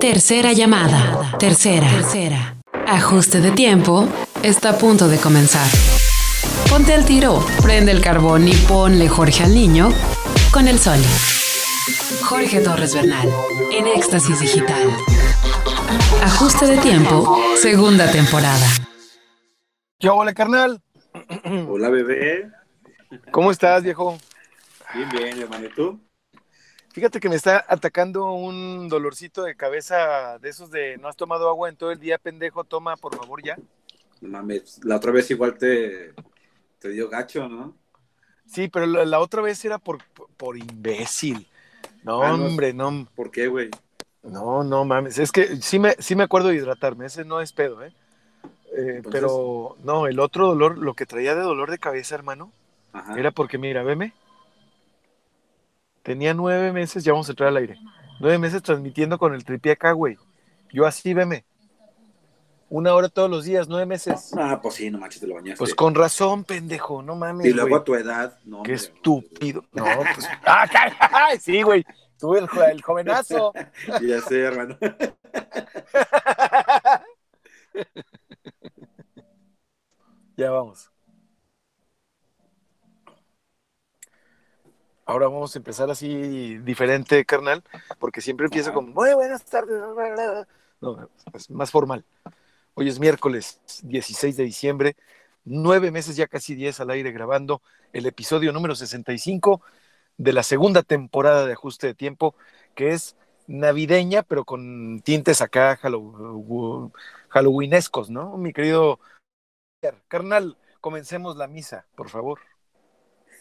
Tercera llamada. Tercera. Tercera. Ajuste de tiempo. Está a punto de comenzar. Ponte al tiro, prende el carbón y ponle Jorge al niño con el sol. Jorge Torres Bernal, en Éxtasis Digital. Ajuste de tiempo, segunda temporada. ¿Qué hola, carnal? Hola, bebé. ¿Cómo estás, viejo? Bien, bien, hermano. ¿Y tú? Fíjate que me está atacando un dolorcito de cabeza de esos de no has tomado agua en todo el día, pendejo, toma por favor ya. No mames, la otra vez igual te, te dio gacho, ¿no? Sí, pero la, la otra vez era por, por imbécil. No, Ah, no. hombre, no, ¿Por qué, güey? no, no mames. Es que sí me, sí me acuerdo de hidratarme, ese no es pedo, ¿eh? Eh, Entonces- pero no, el otro dolor, lo que traía de dolor de cabeza, hermano, Ajá. era porque, mira, veme. Tenía nueve meses, ya vamos a entrar al aire. Nueve meses transmitiendo con el tripié acá, güey. Yo así, veme. Una hora todos los días, nueve meses. Ah, pues sí, no manches, te lo bañaste. Pues con razón, pendejo, no mames. y luego güey. a tu edad, no. Qué hombre, estúpido. No, pues. ¡Ah, sí, güey! Tú el, el jovenazo. Ya sé, hermano. Ya vamos. Ahora vamos a empezar así diferente, carnal, porque siempre empiezo con muy buenas tardes. No, es más formal. Hoy es miércoles 16 de diciembre, nueve meses, ya casi diez al aire grabando el episodio número 65 de la segunda temporada de Ajuste de Tiempo, que es navideña, pero con tintes acá hallow- halloweenescos, ¿no? Mi querido carnal, comencemos la misa, por favor.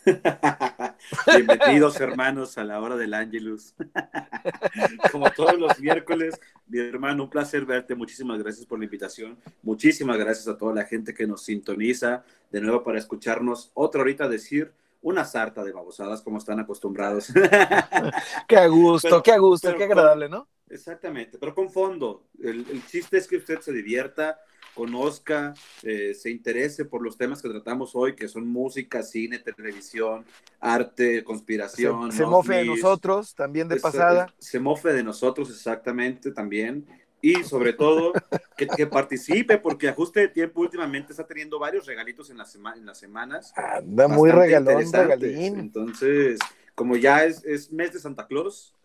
Bienvenidos, hermanos, a la hora del Ángelus. Como todos los miércoles, mi hermano, un placer verte. Muchísimas gracias por la invitación. Muchísimas gracias a toda la gente que nos sintoniza de nuevo para escucharnos otra horita decir una sarta de babosadas como están acostumbrados. Qué a gusto, Pero- qué a gusto, pero qué agradable, ¿no? Exactamente, pero con fondo. El, el chiste es que usted se divierta, conozca, eh, se interese por los temas que tratamos hoy, que son música, cine, televisión, arte, conspiración. se mofe de nosotros, también de Esa- pasada. Se mofe de nosotros exactamente también. Y sobre todo, que, que participe, porque Ajuste de Tiempo últimamente está teniendo varios regalitos en, la sema- en las semanas. Anda muy regalón, regalín. Entonces, como ya es, es mes de Santa Claus,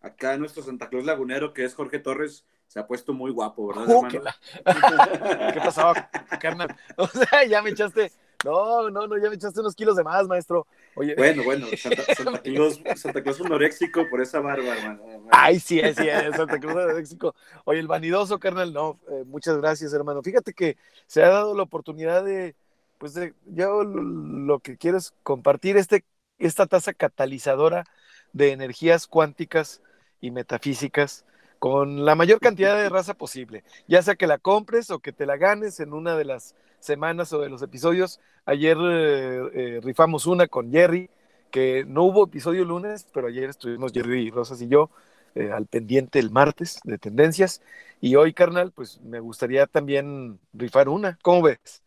acá nuestro Santa Claus lagunero, que es Jorge Torres, se ha puesto muy guapo, ¿verdad, hermano? la- ¿Qué pasaba, carnal? O sea, ya me echaste. No, no, no, ya me echaste unos kilos de más, maestro. Oye, Bueno, bueno, Santa, Santa Claus, Santa Claus anoréxico por esa barba, hermano. Ay, sí, sí, es Santa Cruz de México. Oye, el vanidoso, carnal, no, eh, muchas gracias, hermano. Fíjate que se ha dado la oportunidad de, pues, de, yo lo, lo que quiero es compartir este, esta tasa catalizadora de energías cuánticas y metafísicas con la mayor cantidad de raza posible, ya sea que la compres o que te la ganes en una de las semanas o de los episodios. Ayer eh, eh, rifamos una con Jerry, que no hubo episodio lunes, pero ayer estuvimos Jerry Rosas y yo eh, al pendiente el martes de tendencias. Y hoy, carnal, pues me gustaría también rifar una. ¿Cómo ves?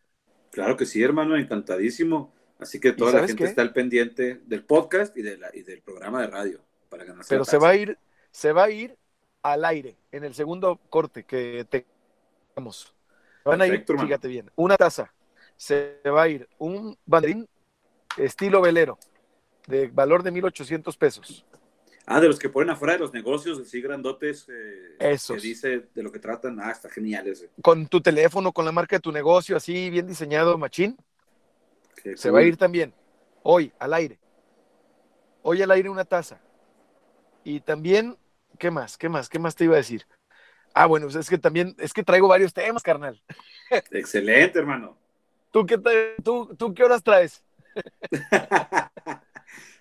Claro que sí, hermano, encantadísimo. Así que toda ¿Y la gente qué? está al pendiente del podcast y, de la- y del programa de radio para ganarse Pero se va a ir, se va a ir al aire en el segundo corte que tengamos. Van a ir, fíjate bien, una taza. Se va a ir un banderín estilo velero de valor de 1,800 pesos. Ah, de los que ponen afuera de los negocios, así grandotes, eh, Esos. que dice de lo que tratan. Ah, está genial ese. Con tu teléfono, con la marca de tu negocio, así bien diseñado, machín. Qué Se va a ir también. Hoy, al aire. Hoy al aire una taza. Y también, ¿qué más? ¿Qué más? ¿Qué más te iba a decir? Ah, bueno, es que también, es que traigo varios temas, carnal. Excelente, hermano. ¿Tú qué, tú, tú qué horas traes?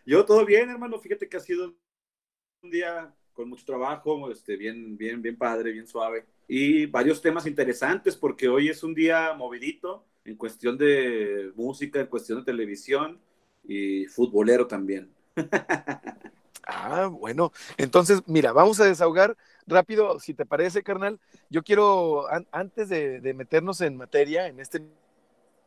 Yo todo bien, hermano. Fíjate que ha sido un día con mucho trabajo, este, bien, bien, bien padre, bien suave. Y varios temas interesantes porque hoy es un día movidito en cuestión de música, en cuestión de televisión y futbolero también. Ah, bueno. Entonces, mira, vamos a desahogar rápido, si te parece, carnal. Yo quiero, an- antes de, de meternos en materia, en este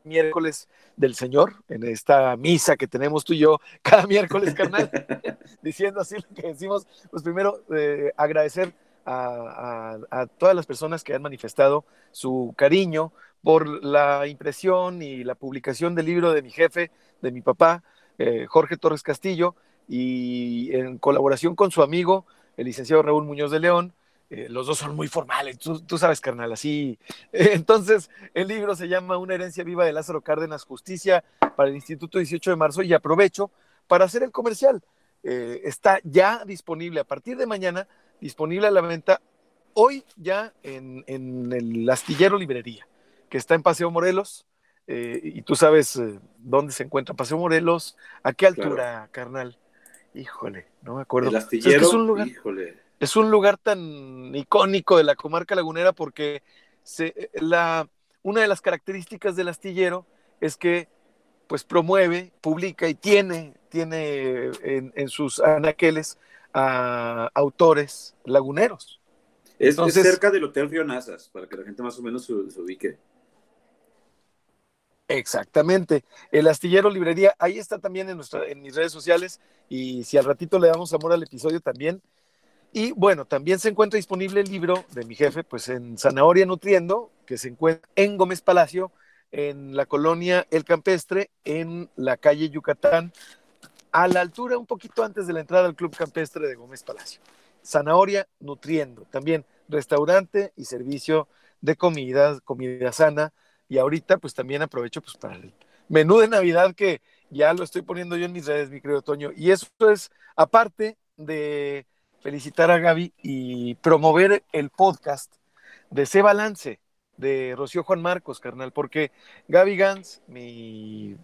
miércoles del Señor, en esta misa que tenemos tú y yo cada miércoles, carnal, diciendo así lo que decimos, pues primero eh, agradecer a, todas las personas que han manifestado su cariño por la impresión y la publicación del libro de mi jefe, de mi papá, eh, Jorge Torres Castillo, y en colaboración con su amigo, el licenciado Raúl Muñoz de León. Eh, los dos son muy formales, tú, sabes, carnal, así. entonces, el libro se llama Una herencia viva de Lázaro Cárdenas, Justicia para el Instituto 18 de marzo, y aprovecho para hacer el comercial. Eh, está ya disponible a partir de mañana, disponible a la venta hoy ya en, el Astillero Librería, que está en Paseo Morelos. Eh, y tú sabes dónde se encuentra Paseo Morelos, a qué altura, carnal. Híjole, no me acuerdo. El astillero, es, un lugar, es un lugar tan icónico de la comarca lagunera porque la, una de las características del astillero es que pues promueve, publica y tiene, tiene en, sus anaqueles a autores laguneros. Es, cerca del Hotel Río Nazas, para que la gente más o menos se, ubique. Exactamente. El Astillero Librería, ahí está también en, nuestra, en mis redes sociales y si al ratito le damos amor al episodio también. Y bueno, también se encuentra disponible el libro de mi jefe, pues en Zanahoria Nutriendo, que se encuentra en Gómez Palacio, en la colonia El Campestre, en la calle Yucatán, a la altura, un poquito antes de la entrada al Club Campestre de Gómez Palacio. Zanahoria Nutriendo, también restaurante y servicio de comida, comida sana. Y ahorita, pues también aprovecho pues, para el menú de Navidad que ya lo estoy poniendo yo en mis redes, mi querido Toño. Y eso es, aparte de felicitar a Gaby y promover el podcast de Se Balance de Rocío Juan Marcos, carnal, porque Gaby Gans, mi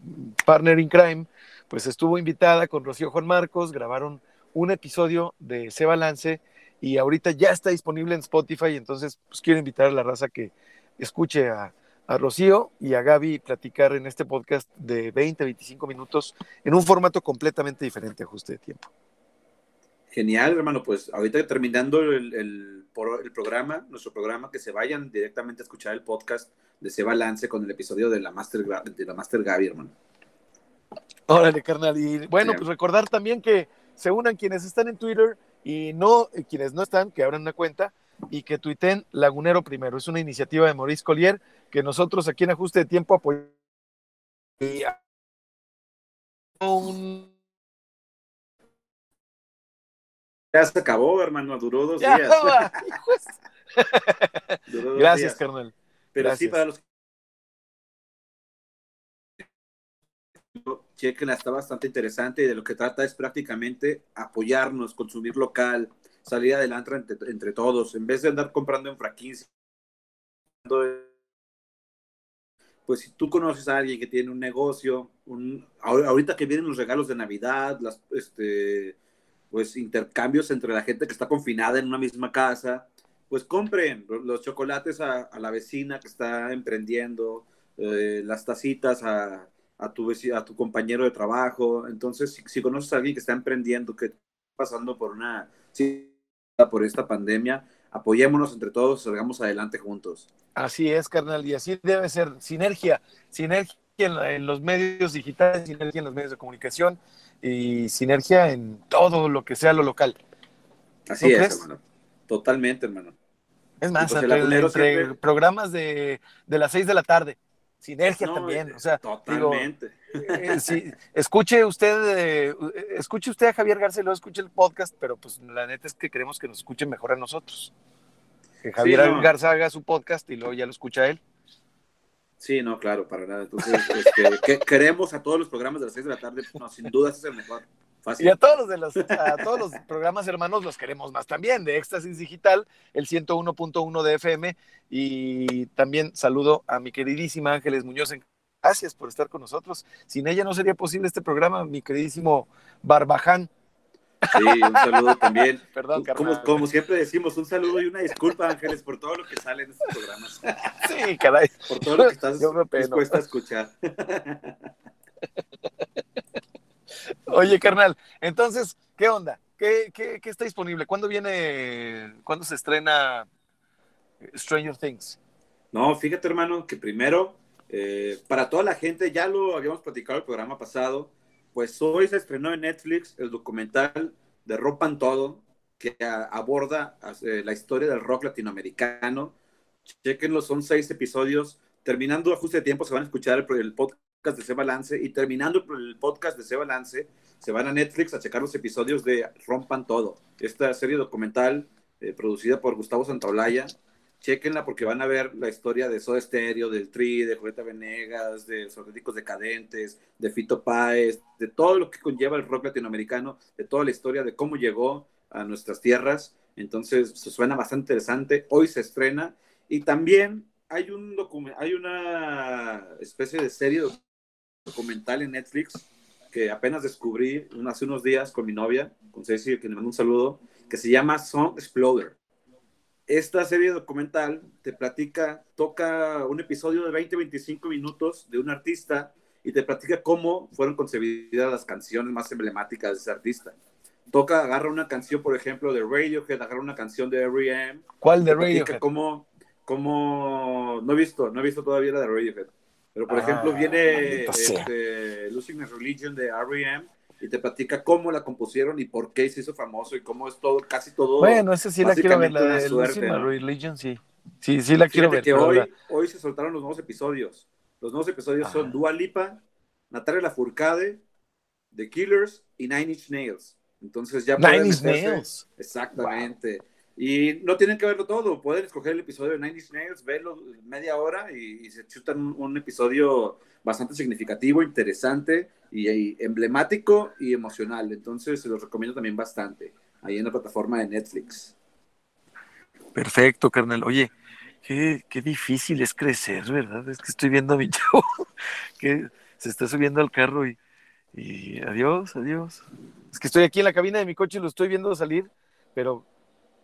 partner in crime, pues estuvo invitada con Rocío Juan Marcos, grabaron un episodio de Se Balance y ahorita ya está disponible en Spotify, entonces pues quiero invitar a la raza que escuche a, a Rocío y a Gaby platicar en este podcast de 20, 25 minutos en un formato completamente diferente, ajuste de tiempo. Genial, hermano. Pues ahorita terminando el, el, programa, nuestro programa, que se vayan directamente a escuchar el podcast de Se Balance con el episodio de la Master, de la Master Gaby, hermano. Órale, carnal. Y bueno, pues recordar también que se unan quienes están en Twitter y no quienes no están, que abran una cuenta y que tuiten Lagunero Primero. Es una iniciativa de Maurice Collier que nosotros aquí en Ajuste de Tiempo apoyamos. Un Ya se acabó, hermano, duró dos días. Gracias, carnal. Pero sí, para los chequenla, está bastante interesante y de lo que trata es prácticamente apoyarnos, consumir local, salir adelante entre, todos, en vez de andar comprando en fraquín. Pues si tú conoces a alguien que tiene un negocio, un, ahorita que vienen los regalos de Navidad, las, este, pues intercambios entre la gente que está confinada en una misma casa, pues compren los chocolates a, la vecina que está emprendiendo, eh, las tacitas a, tu, a tu compañero de trabajo. Entonces, si, conoces a alguien que está emprendiendo, que está pasando por una por esta pandemia, apoyémonos entre todos, salgamos adelante juntos. Así es, carnal, y así debe ser sinergia, sinergia en los medios digitales, sinergia en los medios de comunicación, y sinergia en todo lo que sea lo local. Así es, hermano. Totalmente, hermano. Es más, entre, programas de, de, las seis de la tarde, sinergia también. Eh, o sea, totalmente. Eh, escuche usted, eh, escuche usted a Javier Garcelo, escuche el podcast, pero pues la neta es que queremos que nos escuche mejor a nosotros. Que Javier Garza haga su podcast y luego ya lo escucha él. Sí, no, claro, para nada. Entonces, este, queremos a todos los programas de las 6 de la tarde, no, sin duda es el mejor. Y a todos, los de los, a todos los programas hermanos los queremos más también, de Éxtasis Digital, el 101.1 de FM. Y también saludo a mi queridísima Ángeles Muñoz. Gracias por estar con nosotros. Sin ella no sería posible este programa, mi queridísimo Barbaján. Sí, un saludo también. Perdón, como, como, siempre decimos, un saludo y una disculpa, Ángeles, por todo lo que sale en estos programas. Sí, caray. Por todo lo que estás dispuesta a escuchar. Oye, carnal, entonces, ¿qué onda? ¿Qué, qué, qué está disponible? ¿Cuándo viene, cuándo se estrena Stranger Things? No, fíjate, hermano, que primero, eh, para toda la gente, ya lo habíamos platicado el programa pasado, pues hoy se estrenó en Netflix el documental de Ropan Todo, que aborda la historia del rock latinoamericano. Chequenlo, son seis episodios. Terminando ajuste de tiempo, se van a escuchar el, podcast de Se Balance y terminando el podcast de Se Balance, se van a Netflix a checar los episodios de Rompan Todo, esta serie documental eh, producida por Gustavo Santaolalla. Chequenla porque van a ver la historia de Soda Stereo, del Tri, de Julieta Venegas, de los auténticos decadentes, de Fito Páez, de todo lo que conlleva el rock latinoamericano, de toda la historia de cómo llegó a nuestras tierras. Entonces, suena bastante interesante. Hoy se estrena. Y también hay, un hay una especie de serie documental en Netflix que apenas descubrí hace unos días con mi novia, con Ceci, que le mando un saludo, que se llama Song Exploder. Esta serie documental te platica, toca un episodio de 20-25 minutos de un artista y te platica cómo fueron concebidas las canciones más emblemáticas de ese artista toca, agarra una canción, por ejemplo, de Radiohead, agarra una canción de R.E.M. ¿Cuál de Radiohead? Como, como, no he visto, no he visto todavía la de Radiohead. Pero, por ejemplo, ah, viene este, Losing My Religion de R.E.M. y te platica cómo la compusieron y por qué se hizo famoso y cómo es todo, casi todo. Bueno, esa sí la quiero ver, la de Religion, sí. Sí, sí la quiero ver. Que hoy, hoy se soltaron los nuevos episodios. Los nuevos episodios son Dua Lipa, Natalia Lafourcade, The Killers y Nine Inch Nails. Entonces ya Nine Inch Nails. Exactamente. Y no tienen que verlo todo, pueden escoger el episodio de Nine Inch Nails, verlo media hora y, se chutan un, episodio bastante significativo, interesante y, emblemático y emocional. Entonces se los recomiendo también bastante ahí en la plataforma de Netflix. Perfecto, carnal. Oye, qué, qué difícil es crecer, ¿verdad? Es que estoy viendo a mi chavo que se está subiendo al carro y, y adiós, adiós. Es que estoy aquí en la cabina de mi coche y lo estoy viendo salir, pero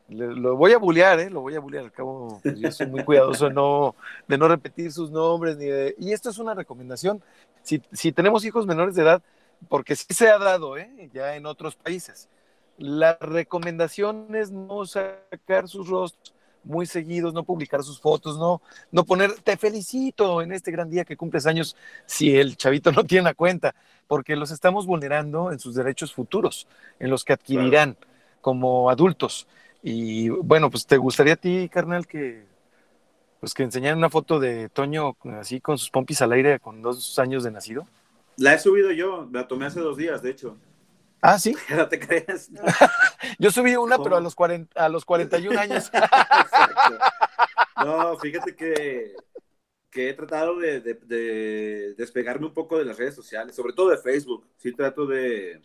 lo voy a bullear, ¿eh? Lo voy a bullear. Al cabo, pues, yo soy muy cuidadoso de no, de no repetir sus nombres. Ni y esto es una recomendación. Si, si tenemos hijos menores de edad, porque sí se ha dado, ¿eh? Ya en otros países. La recomendación es no sacar sus rostros muy seguidos, no publicar sus fotos, no, no poner, te felicito en este gran día que cumples años si el chavito no tiene la cuenta, porque los estamos vulnerando en sus derechos futuros, en los que adquirirán como adultos. Y bueno, pues te gustaría a ti, carnal, que pues que enseñaran una foto de Toño así con sus pompis al aire con dos años de nacido. La he subido yo, la tomé hace dos días, de hecho. Ah, sí. No te creas. Yo subí una, pero a los, 40, a los 41 años. No, fíjate que, que he tratado de, de, despegarme un poco de las redes sociales, sobre todo de Facebook. Sí trato de,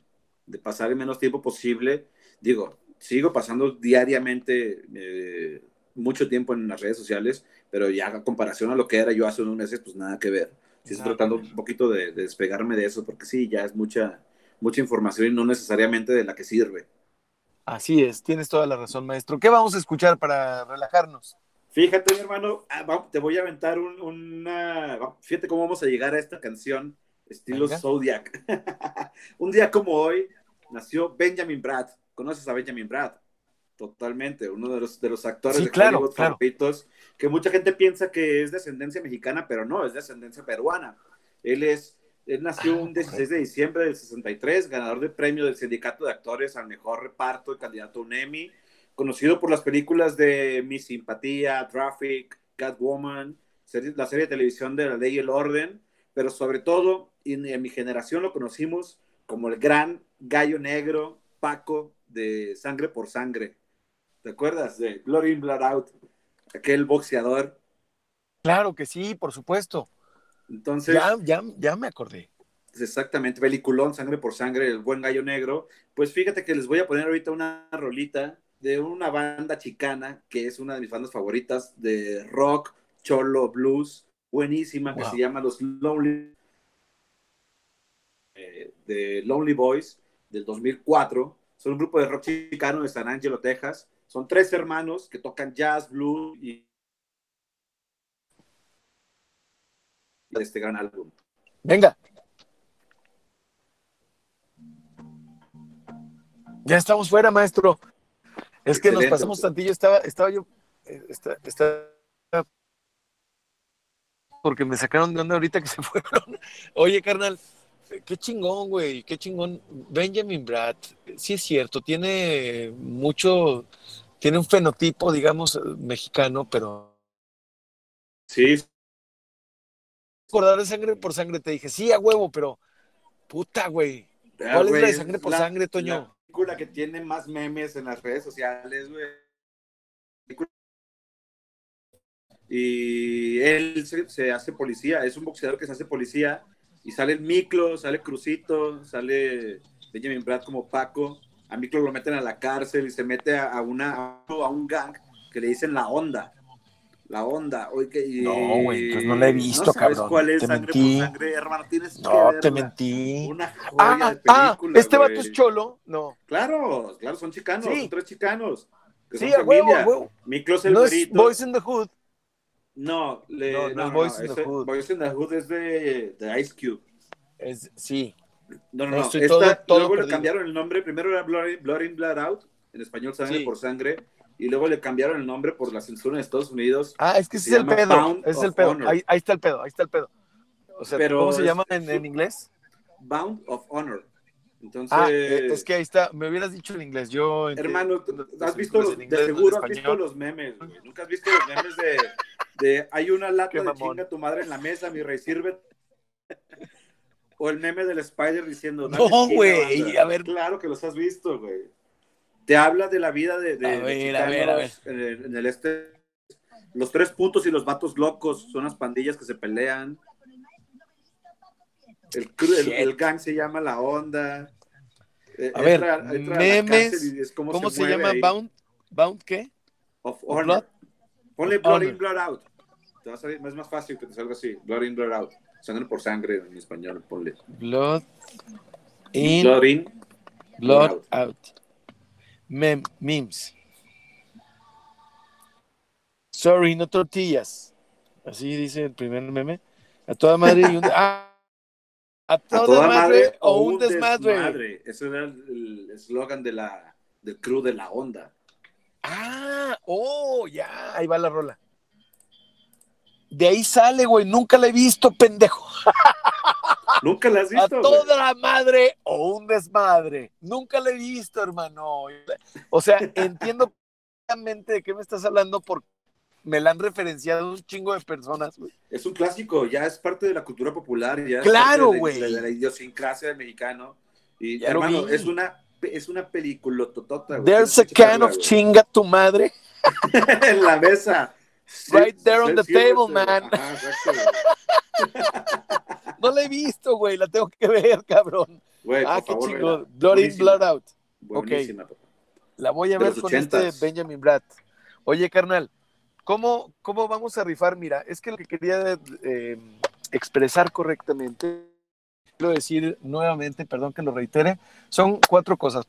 de pasar el menos tiempo posible. Digo, sigo pasando diariamente eh, mucho tiempo en las redes sociales, pero ya a comparación a lo que era yo hace unos meses, pues nada que ver. Sí estoy tratando un poquito de, de despegarme de eso, porque sí, ya es mucha mucha información y no necesariamente de la que sirve. Así es, tienes toda la razón, maestro. ¿Qué vamos a escuchar para relajarnos? Fíjate, mi hermano, ah, te voy a aventar una. Fíjate cómo vamos a llegar a esta canción, estilo Zodiac. un día como hoy nació Benjamin Brad. ¿Conoces a Benjamin Brad? Totalmente, uno de los, de los actores de claro, Hollywood claro. que mucha gente piensa que es descendencia mexicana, pero no, es descendencia peruana. Él es él nació un 16 de diciembre del 63, ganador del premio del Sindicato de Actores al Mejor Reparto y candidato a un Emmy, conocido por las películas de Mi Simpatía, Traffic, Catwoman, la serie de televisión de La Ley y el Orden, pero sobre todo, en mi generación lo conocimos como el gran gallo negro Paco de Sangre por Sangre. ¿Te acuerdas de Blood In, Blood Out? Aquel boxeador. Claro que sí, por supuesto. Entonces. Ya, ya, me acordé. Exactamente, peliculón, sangre por sangre, el buen gallo negro. Pues fíjate que les voy a poner ahorita una rolita de una banda chicana que es una de mis bandas favoritas de rock, cholo, blues, buenísima, que se llama Los Lonely, eh, de Lonely Boys del 2004. Son un grupo de rock chicano de San Angelo, Texas. Son tres hermanos que tocan jazz, blues y de este gran álbum. Venga. Ya estamos fuera, maestro. Es que nos pasamos tantillo, estaba, estaba yo, eh, porque me sacaron de onda ahorita que se fueron. Oye, carnal, qué chingón, güey, qué chingón. Benjamin Bratt, sí es cierto, tiene mucho, tiene un fenotipo, digamos, mexicano, pero... Sí. Acordar de sangre por sangre, te dije, sí, a huevo, pero puta, güey. ¿Cuál es la de sangre por sangre, Toño? La película que tiene más memes en las redes sociales, güey. Y él se, se hace policía, es un boxeador que se hace policía y sale el Miclo, sale Crucito, sale Benjamin Brad como Paco. A Miclo lo meten a la cárcel y se mete a, una, a un gang que le dicen la onda. La onda. no, güey, pues no la he visto, ¿no sabes cuál es te sangre mentí. por sangre, hermano. Tienes no, que te mentí. Una joya ah, de película, ah, este vato es cholo. No. Claro, claro, son chicanos, Sí. son tres chicanos. que Sí, son a huevo, a huevo. Miklo es el No es. Boys in the Hood. No, le, No, no, no es Boys in the Hood. Boys in the Hood es de, de Ice Cube. Es, sí. No, no, No, Esta- todo- todo luego le cambiaron el nombre. Primero era Blood in, Blood in, Blood Out. En español, sangre Sí. por sangre. Y luego le cambiaron el nombre por la censura en Estados Unidos. Ah, es que ese es el pedo. Bound es el pedo. Ahí, ahí está el pedo, ahí está el pedo. O sea, Pero ¿cómo se llama en, en inglés? Bound of Honor. Entonces, Ah, es que ahí está. Me hubieras dicho en inglés. Yo. hermano, entiendo ¿tú- las ¿has visto los, de seguro has visto los memes, güey. Nunca has visto los memes de, de hay una lata de chinga tu madre en la mesa, mi rey, sirve. O el meme del Spider diciendo, No, "Dame chinga, güey, banda". a ver. Claro que los has visto, güey. Te habla de la vida de, de, A de ver, a ver, a ver. chicanos En, el, en el este. Los tres puntos y los vatos locos son las pandillas que se pelean. El, gang se llama La Onda. Eh, A ver, entra- entra memes, cómo ¿Cómo se, llama? Bound. ¿Bound qué? Of Of Honor. Ponle Blood Honor. in, Blood out. Te va a salir, es más fácil que te salga así. Blood in, Blood out. Sangre por sangre en español, ponle. Blood in. Blood in. Blood Blood out. Mem- memes. Sorry, no tortillas. Así dice el primer meme. A toda madre y un. Ah, a A toda, madre, o un desmadre. desmadre. Ese era el el eslogan de la, del crew de la onda. Ah, oh, ya, ahí va la rola. De ahí sale, güey. Nunca la he visto, pendejo. Nunca la has A visto. güey? toda madre o un desmadre. Nunca la he visto, hermano. O sea, entiendo perfectamente de qué me estás hablando porque me la han referenciado un chingo de personas, güey. Es un clásico, ya es parte de la cultura popular. Ya es Claro, parte de- güey. De, de la idiosincrasia del mexicano. Y Ya hermano, es una, es una película totota. güey. There's a can of chinga tu madre. en la mesa. Right there on the table, man. No la he visto, güey. La tengo que ver, cabrón. güey. Ah, qué chingón. Blood in, blood out. Buenísima, papá. La voy a ver con este. Benjamin Bratt. Oye, carnal, ¿cómo, ¿cómo vamos a rifar? Mira, es que lo que quería eh, expresar correctamente, quiero decir nuevamente, perdón que lo reitere, son cuatro cosas.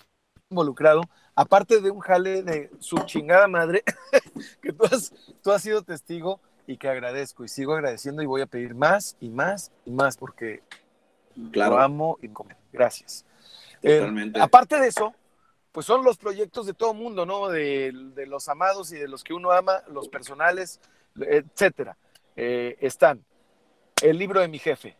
Involucrado, aparte de un jale de su chingada madre, que tú has, tú has sido testigo y que agradezco y sigo agradeciendo y voy a pedir más y más y más porque lo Claro, amo y. Gracias. Eh, totalmente. aparte de eso, pues son los proyectos de todo mundo, ¿no? De, de los amados y de los que uno ama, los personales, etcétera. Eh, están el libro de mi jefe,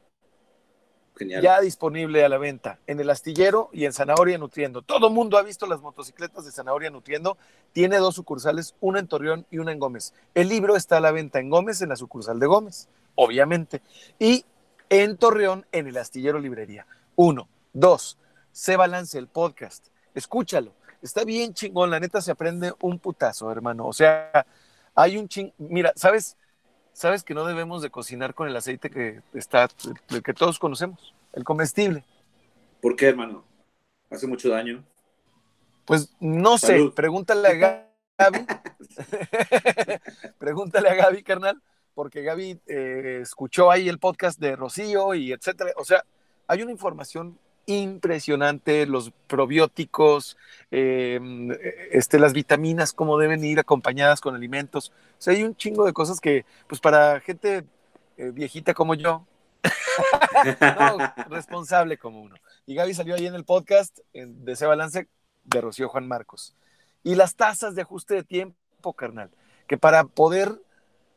Genial. ya disponible a la venta en el astillero y en Zanahoria Nutriendo. Todo mundo ha visto las motocicletas de Zanahoria Nutriendo. Tiene dos sucursales, una en Torreón y una en Gómez. El libro está a la venta en Gómez, en la sucursal de Gómez, obviamente. Y en Torreón, en el astillero librería. Uno. Dos. Se balance el podcast. Escúchalo. Está bien chingón. La neta se aprende un putazo, hermano. O sea, hay un ching. Mira, ¿sabes? Sabes que no debemos de cocinar con el aceite que está, el que todos conocemos, el comestible. ¿Por qué, hermano? Hace mucho daño. Pues no Salud. sé, pregúntale a Gaby. pregúntale a Gaby, carnal, porque Gaby eh, escuchó ahí el podcast de Rocío y etcétera. O sea, hay una información impresionante, los probióticos, eh, este, las vitaminas, cómo deben ir acompañadas con alimentos. O sea, hay un chingo de cosas que, pues para gente eh, viejita como yo, responsable como uno. Y Gaby salió ahí en el podcast de ese balance de Rocío Juan Marcos. Y las tasas de ajuste de tiempo, carnal, que para poder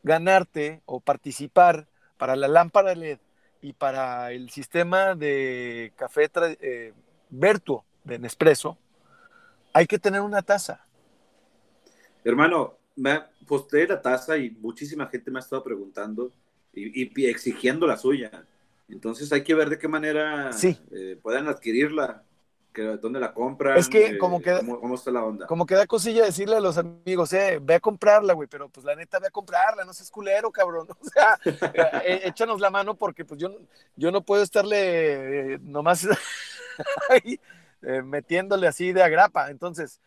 ganarte o participar para la lámpara LED y para el sistema de café eh, Vertuo de Nespresso, hay que tener una taza. Hermano, me posté la taza y muchísima gente me ha estado preguntando y, exigiendo la suya. Entonces hay que ver de qué manera eh, puedan adquirirla dónde la compran. Es que como que... Cómo, está la onda? Como que da cosilla decirle a los amigos, eh, ve a comprarla, güey, pero pues la neta, ve a comprarla, no seas culero, cabrón. O sea, eh, échanos la mano porque pues yo, yo no puedo estarle eh, nomás ahí, eh, metiéndole así de agrapa. Entonces,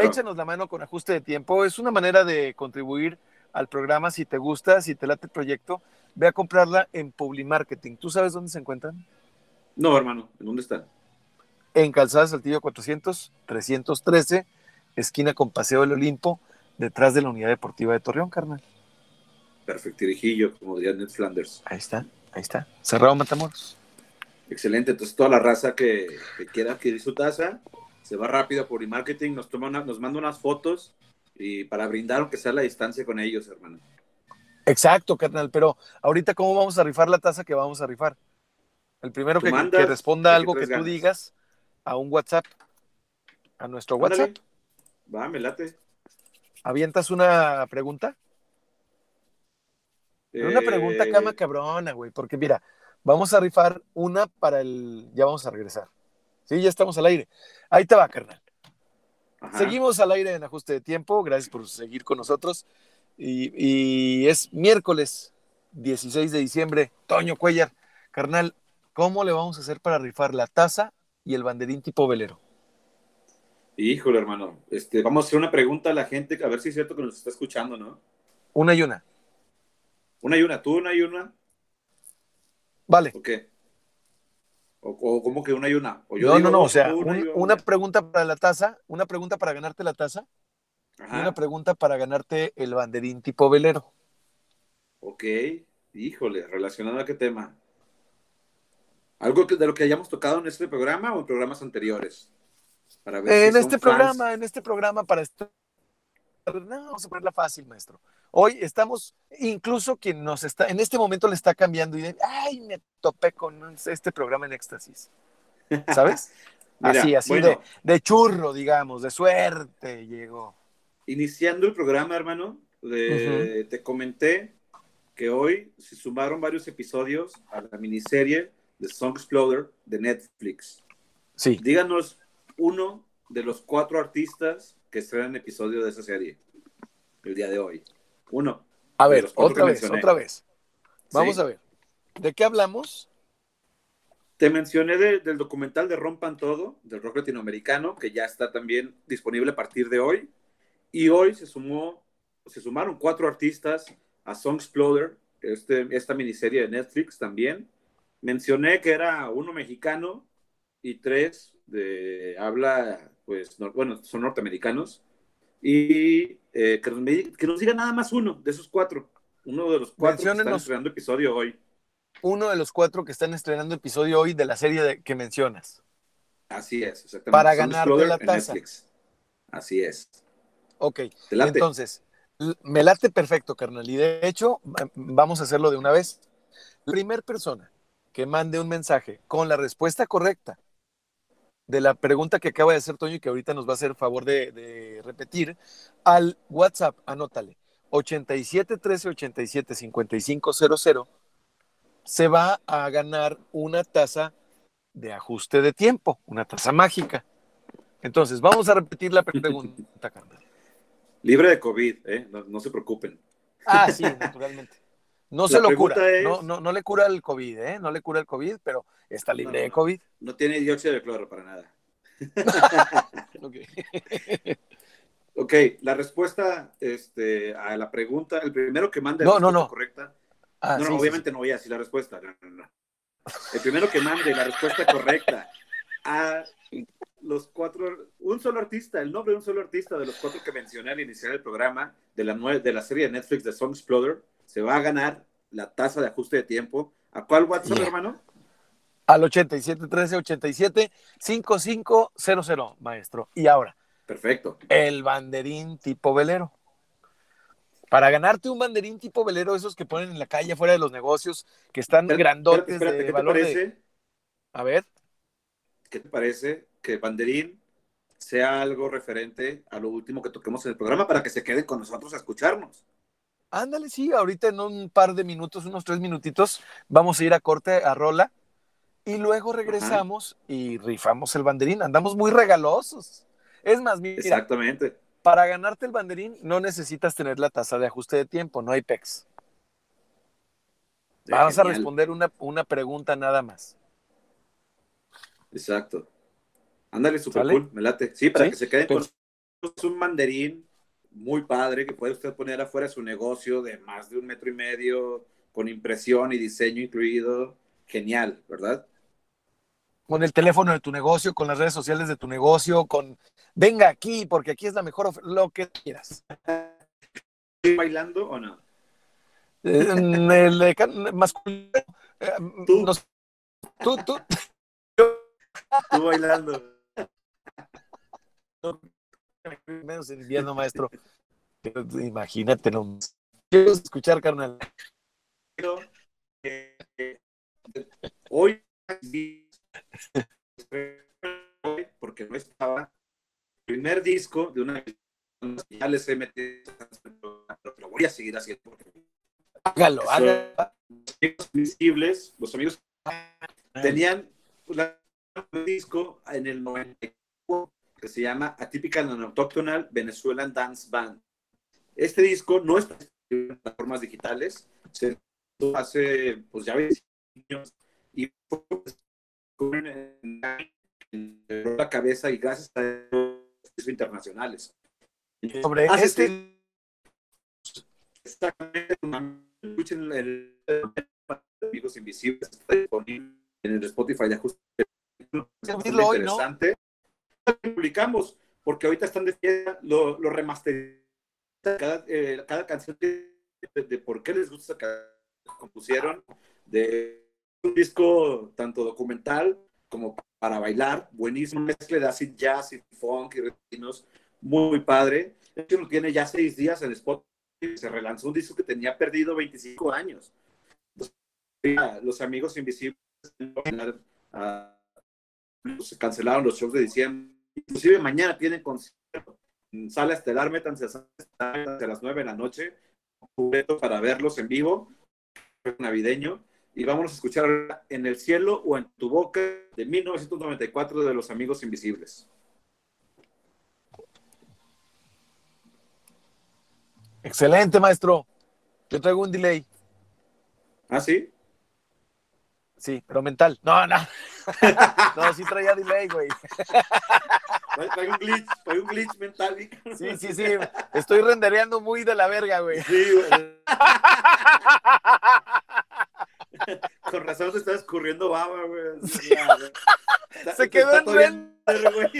échanos la mano con ajuste de tiempo. Es una manera de contribuir al programa. Si te gusta, si te late el proyecto, ve a comprarla en Publimarketing. ¿Tú sabes dónde se encuentran? No, hermano, ¿en dónde están? En Calzada Saltillo 400, 313, esquina con Paseo del Olimpo, detrás de la Unidad Deportiva de Torreón, carnal. Perfecto, dirijillo, como diría Ned Flanders. Ahí está, ahí está. Cerrado Matamoros. Excelente, entonces toda la raza que, quiera adquirir su taza, se va rápido por e-marketing, nos, toma nos manda unas fotos y para brindar aunque sea la distancia con ellos, hermano. Exacto, carnal, pero ahorita cómo vamos a rifar la taza que vamos a rifar. El primero que, que, responda algo que tú digas, a un WhatsApp, a nuestro WhatsApp. Va, me late. ¿Avientas una pregunta? Una pregunta eh, cama cabrona, güey, porque mira, vamos a rifar una para el. Ya vamos a regresar. Sí, ya estamos al aire. Ahí te va, carnal. Seguimos al aire en ajuste de tiempo. Gracias por seguir con nosotros. Y, y, es miércoles 16 de diciembre. Toño Cuellar, carnal, ¿cómo le vamos a hacer para rifar la taza y el banderín tipo velero? Híjole, hermano. Este, vamos a hacer una pregunta a la gente, a ver si es cierto que nos está escuchando, ¿no? Una y una. Una y una, tú una y una. Vale. ¿O qué? ¿O, cómo que una y una? ¿O yo no, no, no, o sea, una, pregunta para la taza, una pregunta para ganarte la taza y una pregunta para ganarte el banderín tipo velero. Ok, híjole, relacionado a qué tema. ¿Algo de lo que hayamos tocado en este programa o en programas anteriores? en este programa, en este programa para esto. No, vamos a ponerla fácil, maestro. Hoy estamos, incluso quien nos está, en este momento le está cambiando y de, ay, me topé con este programa en éxtasis. ¿Sabes? así, así de, churro, digamos, de suerte llegó. Iniciando el programa, hermano, te comenté que hoy se sumaron varios episodios a la miniserie The Song Exploder de Netflix. Sí. Díganos uno de los cuatro artistas que estrenan episodio de esa serie el día de hoy. Uno. A ver, otra vez, otra vez. Vamos a ver. ¿De qué hablamos? Te mencioné del documental de Rompan Todo, del rock latinoamericano, que ya está también disponible a partir de hoy. Y hoy se sumó, se sumaron cuatro artistas a Song Exploder, este, esta miniserie de Netflix también mencioné que era uno mexicano y tres de habla, pues, bueno, son norteamericanos. Y eh, que, nos, que, nos, diga nada más uno de esos cuatro. Uno de los cuatro que están estrenando episodio hoy. Uno de los cuatro que están estrenando episodio hoy de la serie que mencionas. Así es, exactamente. Para ganar la taza. Así es. Ok, entonces, me late perfecto, carnal. Y de hecho, vamos a hacerlo de una vez. La primera persona que mande un mensaje con la respuesta correcta de la pregunta que acaba de hacer Toño y que ahorita nos va a hacer favor de, repetir, al WhatsApp, anótale, 87 13 87 55 00, se va a ganar una taza de ajuste de tiempo, una taza mágica. Entonces, vamos a repetir la pregunta, Carmen. Libre de COVID, ¿eh? no se preocupen. Ah, sí, naturalmente. No se lo cura, no, no, no, le cura el COVID, ¿eh? No le cura el COVID, pero está libre de COVID. No tiene dióxido de cloro para nada. ok, la respuesta este, a la pregunta, el primero que mande la respuesta correcta. Ah, no, no, obviamente no voy a decir la respuesta. El primero que mande la respuesta correcta a los cuatro, un solo artista, el nombre de un solo artista de los cuatro que mencioné al iniciar el programa de la, de la serie de Netflix de Song Exploder, se va a ganar la tasa de ajuste de tiempo. ¿A cuál WhatsApp, hermano? Al 87 13 87 5500, maestro. Y ahora. Perfecto. El banderín tipo velero. Para ganarte un banderín tipo velero, esos que ponen en la calle fuera de los negocios, que están Espérate, grandotes espérate, de ¿qué te de- parece? A ver, ¿Qué te parece que Banderín sea algo referente a lo último que toquemos en el programa para que se queden con nosotros a escucharnos? ándale, sí, ahorita en un par de minutos, unos tres minutitos, vamos a ir a corte a rola y luego regresamos y rifamos el banderín. Andamos muy regalosos. Es más, mira, Exactamente. para ganarte el banderín no necesitas tener la tasa de ajuste de tiempo, no hay PEX. Vamos a responder una, una pregunta nada más. Exacto. Ándale, super ¿Sale? cool, me late. Sí, para Sí, que se queden pero- con es un mandarín muy padre que puede usted poner afuera de su negocio de más de un metro y medio, con impresión y diseño incluido. Genial, ¿verdad? Con el teléfono de tu negocio, con las redes sociales de tu negocio, con venga aquí, porque aquí es la mejor oferta, lo que quieras. ¿Estoy bailando o no? En el masculino, eh, Tú. nos- tú, tú, Tú bailando. menos en invierno, maestro. Imagínate, no. Quiero escuchar, carnal. Pero, eh, eh, hoy porque no estaba el primer disco de una ya les he metido pero lo voy a seguir haciendo porque Hágalo, hágalo. los amigos visibles los amigos tenían una- un disco en el 94 que se llama Atypical and Autochthonal Venezuelan Dance Band este disco no está en plataformas digitales se hace pues ya 20 años y fue en, la cabeza y gracias a los internacionales. Sobre Hace este, Exactamente, escuchen el, Amigos Invisibles, está disponible en el Spotify de ajuste. Servirlo hoy, ¿no? Publicamos, porque ahorita están de fiesta, lo, lo remasterizan. Cada, eh, cada canción de, de por qué les gusta que compusieron, de un disco tanto documental como para bailar, buenísimo, mezcla de acid jazz y funk y retinos, muy padre. Este tiene ya seis días en Spotify, se relanzó un disco que tenía perdido 25 años. Los amigos invisibles ah, se cancelaron los shows de diciembre, inclusive mañana tienen concierto en Sala Estelar, métanse a, Sala Estelar a las 9 de la noche, para verlos en vivo, navideño, y vamos a escuchar En el cielo o en tu boca de 1994 de Los Amigos Invisibles. excelente, maestro. Yo traigo un delay. ¿Ah, sí? Sí, pero mental. No, no. No, sí traía delay, güey. Hay un glitch, hay un glitch mental. Sí, sí, sí. Estoy rendereando muy de la verga, güey. Sí, güey. Con razón se está escurriendo baba, güey. Está- Se quedó en render, güey.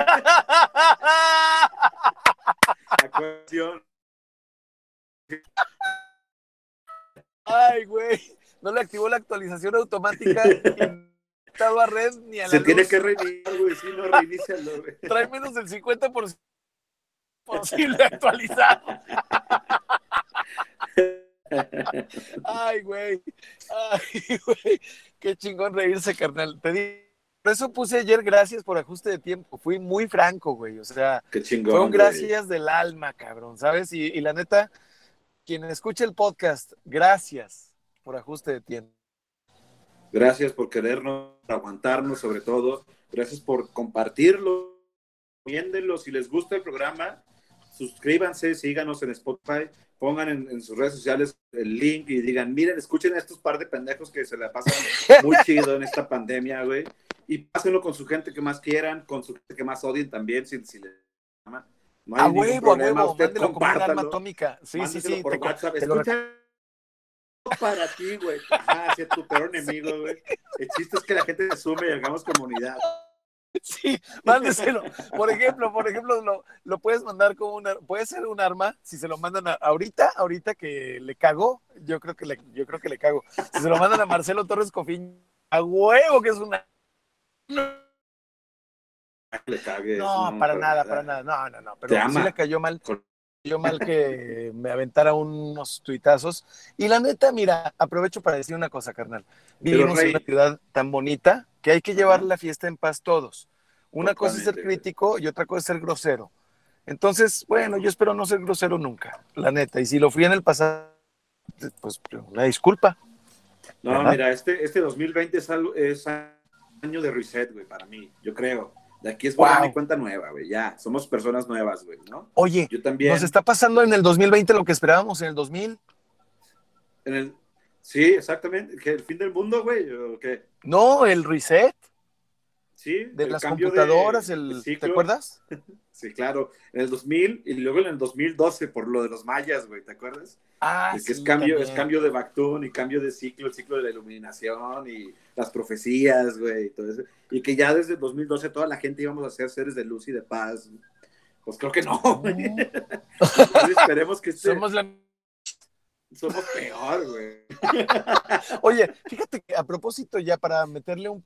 Acuación. Ay, güey. No le activó la actualización automática a red ni a la Se tiene que reiniciar, güey. Si no, reinícialo, güey. Trae menos del 50% posible actualizado. Ay, güey. Ay, güey. Qué chingón reírse, carnal. Te di- Por eso puse ayer gracias por ajuste de tiempo. Fui muy franco, güey. O sea, Qué chingón. fue un güey. gracias del alma, cabrón, ¿sabes? Y, y la neta, quien escuche el podcast, gracias por ajuste de tiempo. Gracias por querernos, por aguantarnos, sobre todo. Gracias por compartirlo. Recomiéndenlo. Si les gusta el programa, suscríbanse, síganos en Spotify, pongan en, en sus redes sociales el link y digan, miren, escuchen a estos par de pendejos que se la pasan muy chido en esta pandemia, güey. Y pásenlo con su gente que más quieran, con su gente que más odien también, si, si les llama. No hay A ningún huevo, a problema. huevo, Usted mándelo como un arma atómica. Sí, sí, Mándeselo sí. por te WhatsApp. te lo para ti, güey. Ah, sí, tu peor enemigo, güey. El chiste es que la gente se sume y hagamos comunidad. Sí, mándeselo. Por ejemplo, por ejemplo, lo, lo puedes mandar como una, puede ser un arma, si se lo mandan a- ahorita, ahorita que le cagó, yo creo que le, yo creo que le cago. Si se lo mandan a Marcelo Torres Cofín, a huevo que es una. Le cagues, No, para nada, para nada. No, no, no. Pero sí ama. le cayó mal. Yo mal que me aventara unos tuitazos. Y la neta, mira, aprovecho para decir una cosa, carnal. Vivimos en una ciudad tan bonita que hay que llevar la fiesta en paz todos. Una cosa es ser crítico y otra cosa es ser grosero. Entonces, bueno, yo espero no ser grosero nunca, la neta. Y si lo fui en el pasado, pues una disculpa. No, mira, este, este 2020 es, es año de reset, güey, para mí, yo creo. De aquí es para mi cuenta nueva, güey. Ya, somos personas nuevas, güey, ¿no? Oye, yo también. ¿Nos está pasando en el 2020 lo que esperábamos en el 2000? En el... Sí, exactamente. ¿El fin del mundo, güey? ¿O qué? No, el reset. Sí. De las computadoras, el, ¿te acuerdas? sí, claro. En el 2000 y luego en el 2012 por lo de los mayas, güey, ¿te acuerdas? Ah, es que es cambio, es cambio de Bactún y cambio de ciclo, el ciclo de la iluminación y las profecías, güey, y todo eso. Y que ya desde 2012 toda la gente íbamos a ser seres de luz y de paz. Pues creo que no, esperemos que Somos la... Somos peor, güey. Oye, fíjate que a propósito ya para meterle un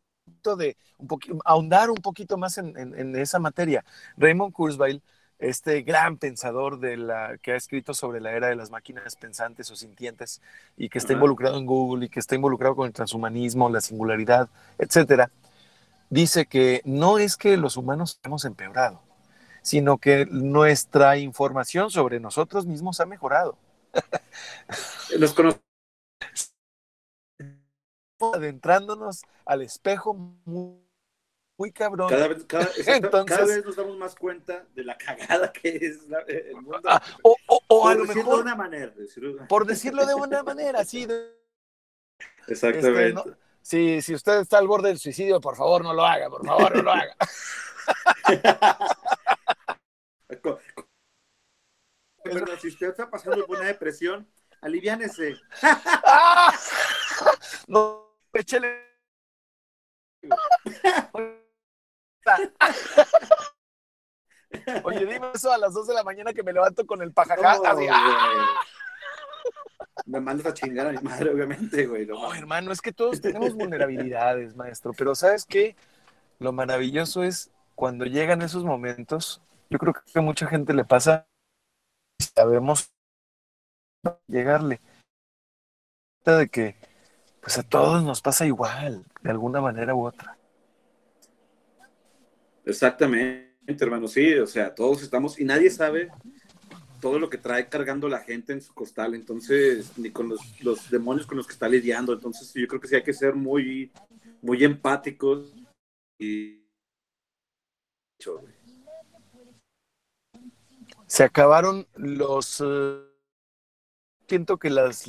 de, un poquito, ahondar un poquito más en, en esa materia, Raymond Kurzweil este gran pensador de la, que ha escrito sobre la era de las máquinas pensantes o sintientes y que está involucrado en Google y que está involucrado con el transhumanismo, la singularidad, etcétera, dice que no es que los humanos hemos empeorado, sino que nuestra información sobre nosotros mismos ha mejorado. Los conocemos adentrándonos al espejo muy muy cabrón. Cada vez, cada, vez nos damos más cuenta de la cagada que es el mundo. Ah, o, o, a lo mejor. De una manera. Por decirlo de una manera, sí. Exactamente. Este, si usted está al borde del suicidio, por favor no lo haga, por favor no lo haga. Pero si usted está pasando por una depresión, aliviánese. no, échele Oye, dime eso a las 2 de la mañana que me levanto con el pajajá. ¡ah! Me mandas a chingar a mi madre, obviamente, güey. No, hermano, es que todos tenemos vulnerabilidades, maestro. Pero ¿sabes qué? Lo maravilloso es cuando llegan esos momentos. Yo creo que a mucha gente le pasa. Sabemos llegarle. De que, pues a todos nos pasa igual, de alguna manera u otra. Exactamente, hermano, sí, o sea, todos estamos y nadie sabe todo lo que trae cargando la gente en su costal, entonces, ni con los, demonios con los que está lidiando, entonces yo creo que sí hay que ser muy, muy empáticos y... Se acabaron los... Eh, siento que las...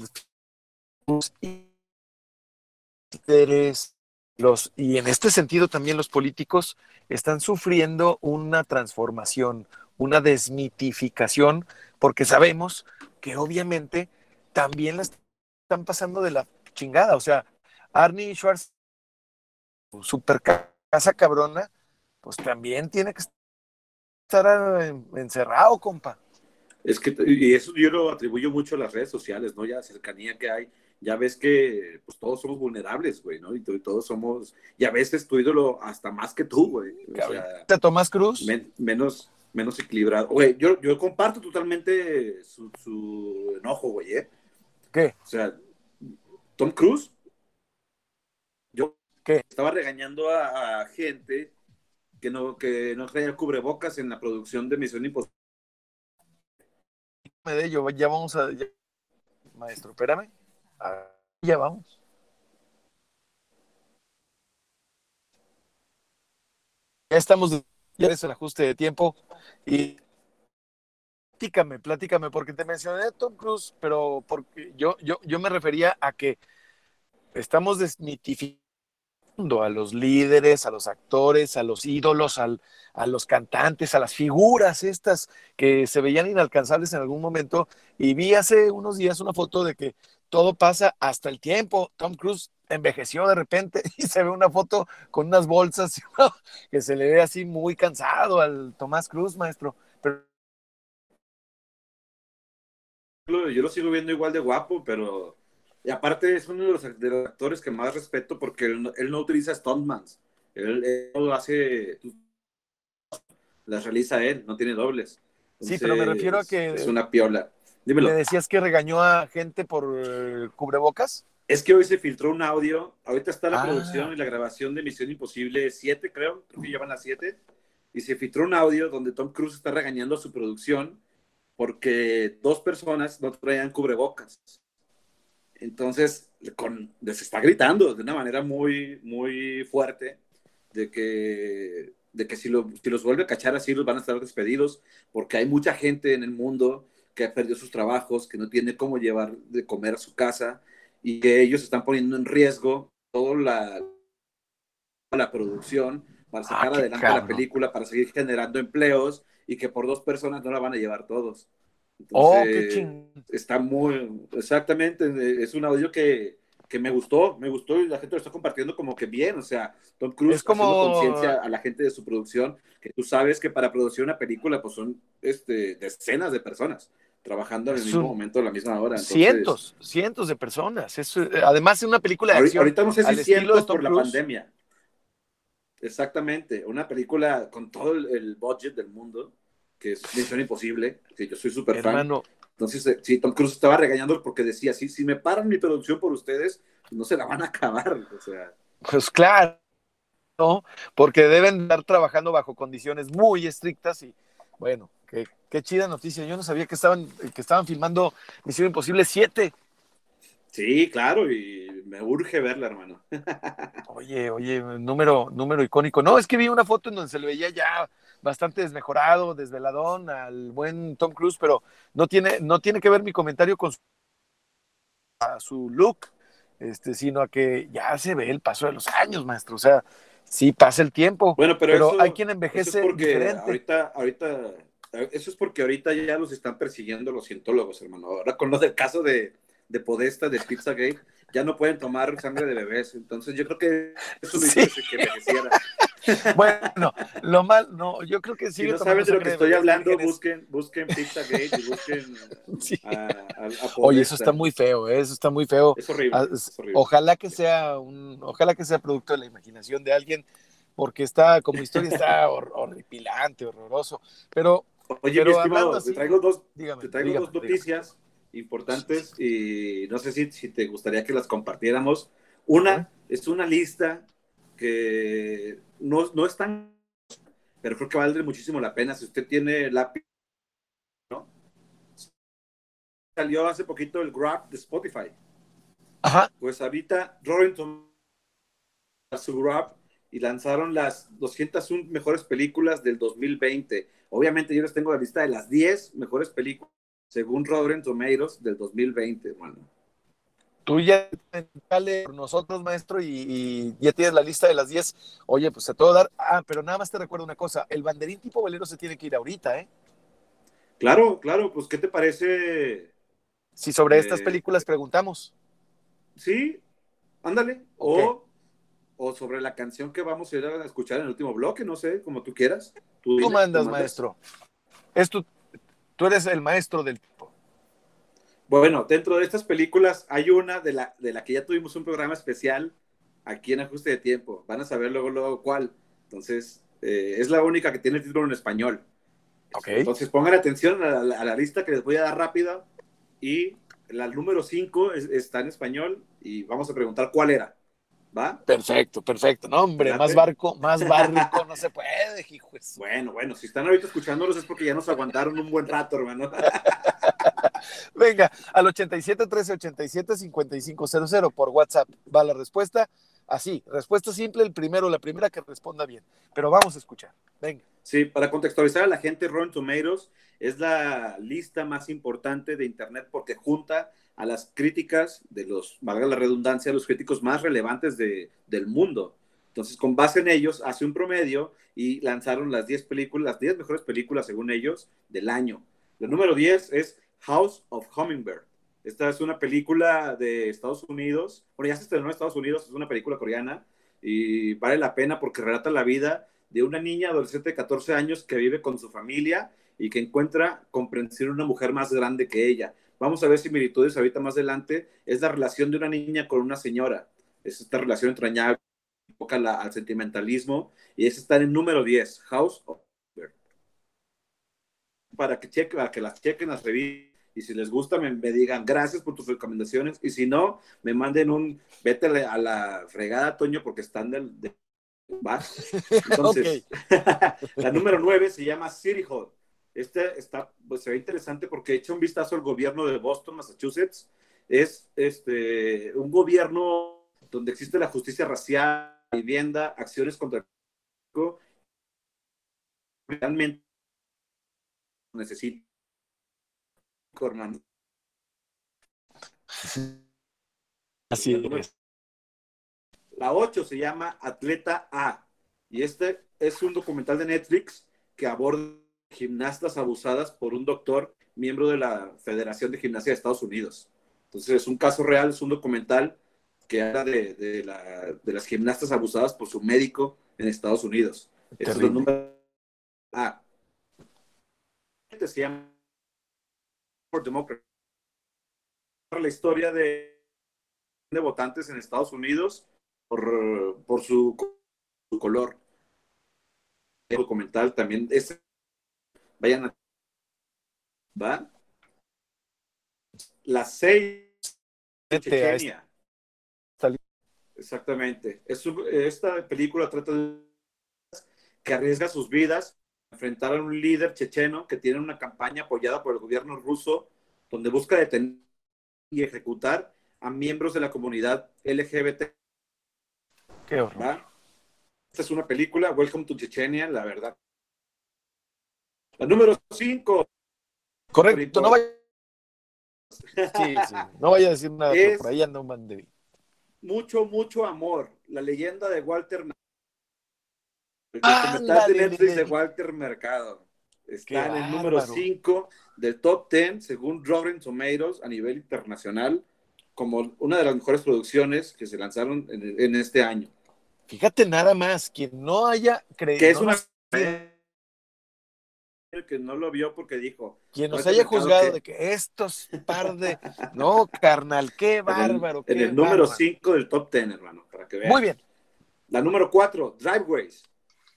Y en este sentido también los políticos están sufriendo una transformación, una desmitificación, porque sabemos que obviamente también la están pasando de la chingada. O sea, Arnie Schwartz, super casa cabrona, pues también tiene que estar encerrado, compa. Es que, y eso yo lo atribuyo mucho a las redes sociales, ¿no? Ya la cercanía que hay ya ves que pues todos somos vulnerables, güey, ¿no? Y, todos somos, y a veces tu ídolo hasta más que tú, güey. O sea, ¿Te Tomás Cruz? menos, menos equilibrado. Güey, yo, yo comparto totalmente su, enojo, güey, ¿eh? ¿Qué? O sea, Tom Cruise, yo ¿Qué? estaba regañando a, gente que no, que no traía cubrebocas en la producción de Misión Imposible. De ello, ya vamos a... Maestro, espérame. Ya vamos. Ya estamos, ya es el ajuste de tiempo y platícame, platícame, porque te mencioné Tom Cruise, pero porque yo, yo, yo me refería a que estamos desmitificando a los líderes, a los actores, a los ídolos, a los cantantes, a las figuras estas que se veían inalcanzables en algún momento. Y vi hace unos días una foto de que todo pasa hasta el tiempo. Tom Cruise envejeció de repente y se ve una foto con unas bolsas que se le ve así muy cansado al Tomás Cruz, maestro. Yo lo sigo viendo igual de guapo, pero y aparte es uno de los, actores que más respeto porque él, no utiliza stuntmans. Él, él, hace, las realiza él, no tiene dobles. sí, pero me refiero a que... Es una piola. Dímelo. ¿Le decías que regañó a gente por eh, cubrebocas? Es que hoy se filtró un audio. Ahorita está la Ah. producción y la grabación de Misión Imposible 7, creo. Creo que llevan las 7. Y se filtró un audio donde Tom Cruise está regañando a su producción porque dos personas no traían cubrebocas. Entonces, con, les está gritando de una manera muy, muy fuerte de que, de que si, lo- si los vuelve a cachar así, los van a estar despedidos, porque hay mucha gente en el mundo que ha perdido sus trabajos, que no tiene cómo llevar de comer a su casa y que ellos están poniendo en riesgo toda la, la producción para sacar Ah, qué adelante la película, para seguir generando empleos y que por dos personas no la van a llevar todos. Oh, qué ching. Está muy, exactamente, eh, es un audio que, que me gustó, me gustó y la gente lo está compartiendo como que bien, o sea, Tom Cruise Es como- conciencia a la gente de su producción, que tú sabes que para producir una película pues son este, decenas de personas trabajando en el mismo momento a la misma hora. Entonces, cientos, cientos de personas. Es, eh, además, es una película de acción. Ahorita no sé si cientos por la pandemia. Exactamente, una película con todo el, el budget del mundo, que es Misión Imposible, que yo soy súper fan. Entonces, eh, sí, Tom Cruise estaba regañando porque decía, sí, si me paran mi producción por ustedes, pues no se la van a acabar. O sea, pues claro, ¿no? porque deben estar trabajando bajo condiciones muy estrictas y bueno, qué, qué chida noticia. Yo no sabía que estaban, que estaban filmando Misión Imposible 7. sí, claro, y me urge verla, hermano. Oye, oye, número, número icónico. No, es que vi una foto en donde se le veía ya bastante desmejorado, desveladón al buen Tom Cruise, pero no tiene, no tiene que ver mi comentario con su, a su look, este, sino a que ya se ve el paso de los años, maestro. O sea, sí pasa el tiempo, Bueno, pero, pero eso, hay quien eso envejece es porque diferente. ahorita, ahorita, eso es porque ahorita ya los están persiguiendo los cientólogos, hermano. Ahora con lo del caso de, de Podesta, de Pizzagate, ya no pueden tomar sangre de bebés. Entonces yo creo que eso lo hizo Sí. que envejeciera. Bueno, lo mal, no, yo creo que Si sigue no saben de lo que estoy hablando, busquen, busquen Pizzagate y busquen Sí. a, a- a Oye, eso está muy feo, ¿eh? eso está muy feo. Es horrible. Ah, es horrible. Ojalá que sea un, ojalá que sea producto de la imaginación de alguien, porque está, como historia está hor- horripilante, horroroso. Pero Oye, pero mi estimado, hablando así- te traigo dos, dígame, te traigo dígame, dos dígame. noticias importantes y no sé si, si te gustaría que las compartiéramos. Una es una lista que no, no es tan, pero creo que vale muchísimo la pena. Si usted tiene lápiz, ¿no? Salió hace poquito el Grab de Spotify. Ajá, Pues ahorita Rotten su Grab y lanzaron las 201 mejores películas del 2020. Obviamente yo les tengo la lista de las 10 mejores películas según Rotten Tomatoes del 2020, hermano. Tú ya dale por nosotros, maestro, y, y ya tienes la lista de las 10. Oye, pues a todo dar. Ah, pero nada más te recuerdo una cosa, el banderín tipo bolero se tiene que ir ahorita, ¿eh? Claro, claro, pues ¿qué te parece? Si sobre Eh, estas películas preguntamos. Sí, ándale. O, o sobre la canción que vamos a ir a escuchar en el último bloque, no sé, como tú quieras. Tú, mandas, tú maestro. Es tu- tú eres el maestro del tipo. Bueno, dentro de estas películas hay una de la, de la que ya tuvimos un programa especial aquí en Ajuste de Tiempo. Van a saber luego, luego cuál. Entonces, eh, es la única que tiene el título en español. Ok. Entonces, pongan atención a la, a la lista que les voy a dar rápida. Y la número 5 está en español y vamos a preguntar cuál era. ¿Va? Perfecto, perfecto. No, hombre, más barco, más barco no se puede, hijo. Bueno, bueno, si están ahorita escuchándolos es porque ya nos aguantaron un buen rato, hermano. Venga, al 87 13 87 5500 por WhatsApp va la respuesta. Así, respuesta simple, el primero, la primera que responda bien. Pero vamos a escuchar. Venga. Sí, para contextualizar a la gente, Rotten Tomatoes es la lista más importante de Internet porque junta a las críticas de los, valga la redundancia, los críticos más relevantes de, del mundo. Entonces, con base en ellos, hace un promedio y lanzaron las 10 películas, las 10 mejores películas, según ellos, del año. La número 10 es House of Hummingbird. Esta es una película de Estados Unidos. Bueno, ya se estrenó en Estados Unidos, es una película coreana y vale la pena porque relata la vida de una niña adolescente de 14 años que vive con su familia y que encuentra comprensión una mujer más grande que ella. Vamos a ver similitudes ahorita más adelante. Es la relación de una niña con una señora. Es esta relación entrañable, la- al sentimentalismo y es está en el número 10, House of para que, cheque, para que las chequen, las revisen. Y si les gusta, me, me, digan gracias por tus recomendaciones. Y si no, me manden un vete a la fregada, Toño, porque están del. De, Entonces, la número nueve se llama City Hall. Este está, pues, se ve interesante porque hecho un vistazo al gobierno de Boston, Massachusetts. Es este, un gobierno donde existe la justicia racial, vivienda, acciones contra el realmente necesito Así es. La 8 se llama Atleta A y este es un documental de Netflix que aborda gimnastas abusadas por un doctor miembro de la Federación de Gimnasia de Estados Unidos. Entonces es un caso real, es un documental que habla de, de, la, de las gimnastas abusadas por su médico en Estados Unidos. es el número A. Este se llama por Democracy. La historia de, de votantes en Estados Unidos por, por su, su, color. El documental también es. Vayan a. ¿Va? Las seis. Chechenia. Exactamente. Es, esta película trata de que arriesga sus vidas enfrentar a un líder checheno que tiene una campaña apoyada por el gobierno ruso donde busca detener y ejecutar a miembros de la comunidad LGBT. Qué horror. Esta es una película, Welcome to Chechenia, la verdad. La número 5. Correcto, no vaya... Sí, sí, no vaya a decir nada, es por ahí anda un banderín. Mucho, mucho amor. La leyenda de Walter el documental de Netflix de Walter Mercado. Está en el número 5 del top 10, según Rotten Tomatoes, a nivel internacional, como una de las mejores producciones que se lanzaron en, en este año. Fíjate nada más, quien no haya creído. Que es una. Que no lo vio porque dijo. Quien nos haya juzgado que... de que estos par de. No, carnal, qué bárbaro. En el, en el número 5 del top 10, hermano, para que vean. Muy bien. La número 4, Driveways.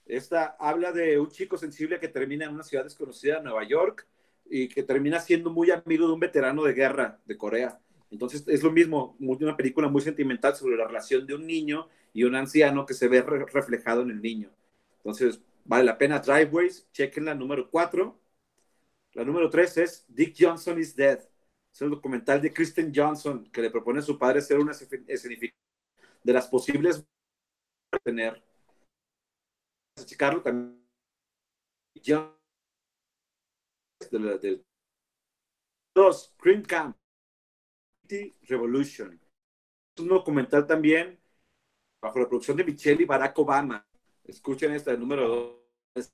Esta habla de un chico sensible que termina en una ciudad desconocida, Nueva York, y que termina siendo muy amigo de un veterano de guerra de Corea. Entonces es lo mismo, una película muy sentimental sobre la relación de un niño y un anciano que se ve re reflejado en el niño. Entonces vale la pena Driveways, chequen la número 4. La número 3 es Dick Johnson is Dead. Es el documental de Kristen Johnson que le propone a su padre ser una escenificación de las posibles tener checarlo también. Dos, Cream Camp, Revolution. Es un documental también bajo la producción de Michelle y Barack Obama. Escuchen esta, el número dos.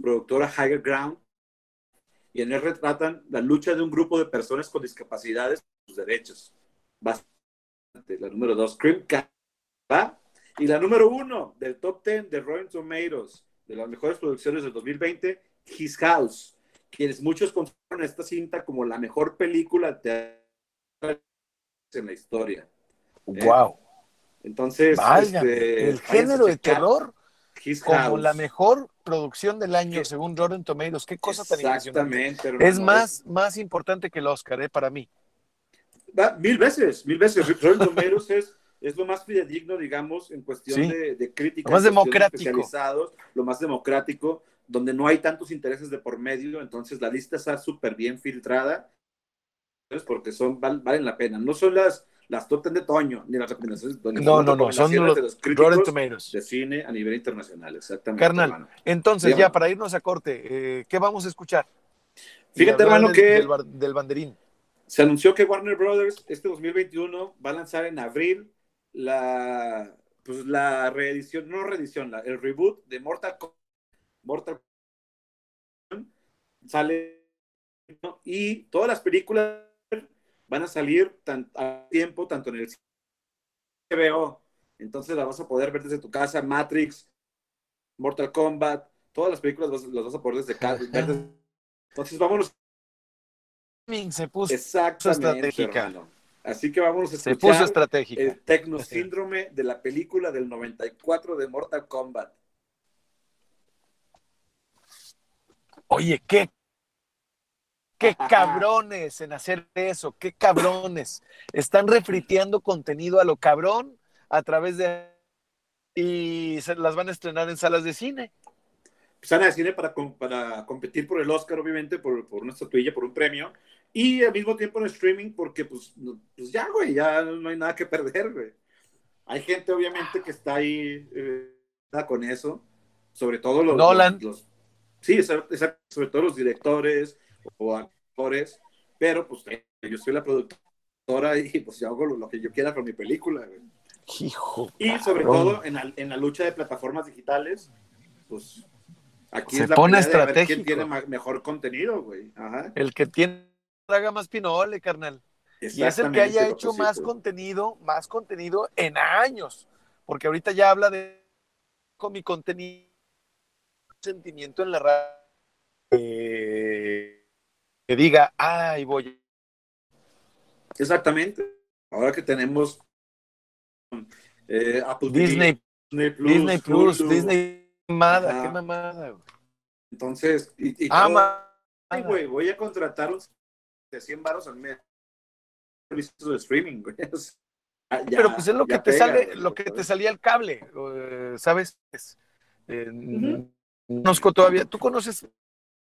Productora Higher Ground. Y en él retratan la lucha de un grupo de personas con discapacidades por sus derechos. Bastante. La número dos, Cream. ¿Va? Y la número uno del top 10 de Rotten Tomatoes, de las mejores producciones del 2020, His House, quienes muchos consideran esta cinta como la mejor película teatral en la historia. ¡Wow! Entonces, este, el género de terror como la mejor producción del año, según Rotten Tomatoes. Qué cosa tan Exactamente. Es más, más importante que el Oscar, ¿eh? Para mí. Mil veces, mil veces. Rotten Tomatoes es es lo más fidedigno, digamos, en cuestión sí. de, de crítica. Lo más democrático. Lo más democrático, donde no hay tantos intereses de por medio, entonces la lista está súper bien filtrada, porque son, val, valen la pena. No son las, las top 10 de Toño, ni las recomendaciones de Toño. No, no, no, son los, de los críticos de cine a nivel internacional, exactamente. Carnal, hermano. entonces ya para irnos a corte, eh, ¿qué vamos a escuchar? Fíjate, hermano, del, que... Del, del banderín. Se anunció que Warner Brothers este 2021 va a lanzar en abril la, pues la reedición, no reedición, la, el reboot de Mortal Kombat. Mortal Kombat sale ¿no? y todas las películas van a salir tan, a tiempo, tanto en el HBO, entonces las vas a poder ver desde tu casa, Matrix, Mortal Kombat, todas las películas las, las vas a poder desde casa. Desde... Entonces vámonos. Se puso Exactamente, hermano. Así que vamos a escuchar Se puso estratégica. el tecnosíndrome de la película del 94 de Mortal Kombat. Oye, qué, qué cabrones en hacer eso, qué cabrones. Están refriteando contenido a lo cabrón a través de... Y se las van a estrenar en salas de cine. Salas de cine para, para competir por el Oscar, obviamente, por, por una estatuilla, por un premio. Y al mismo tiempo en streaming, porque pues, pues ya, güey, ya no hay nada que perder, güey. Hay gente, obviamente, que está ahí eh, con eso. Sobre todo los, Nolan. los, sí, sobre todo los directores o actores, pero pues yo soy la productora y pues yo hago lo, que yo quiera con mi película. Hijo. Y sobre todo en la, en la, lucha de plataformas digitales, pues aquí Se es la pone estratégico. Quién tiene mejor contenido, güey. Ajá. El que tiene haga más pinole, carnal. Y es el que haya hecho sí, más pues. contenido, más contenido en años. Porque ahorita ya habla de con mi contenido, sentimiento en la radio. Eh, que diga, ay, voy. Exactamente. Ahora que tenemos eh, Apple Disney, Disney Plus, Disney Plus. Disney, mamada, Ajá. qué mamada, güey. Entonces, y, y Ah, todo- Ay, güey, voy a contratar un de 100 baros al mes. Servicios de streaming, güey. O sea, ya- Pero pues es lo que te pega, sale, güey, lo que te salía el cable, eh, ¿sabes? Es, eh, Ujú. Conozco todavía, ¿tú conoces?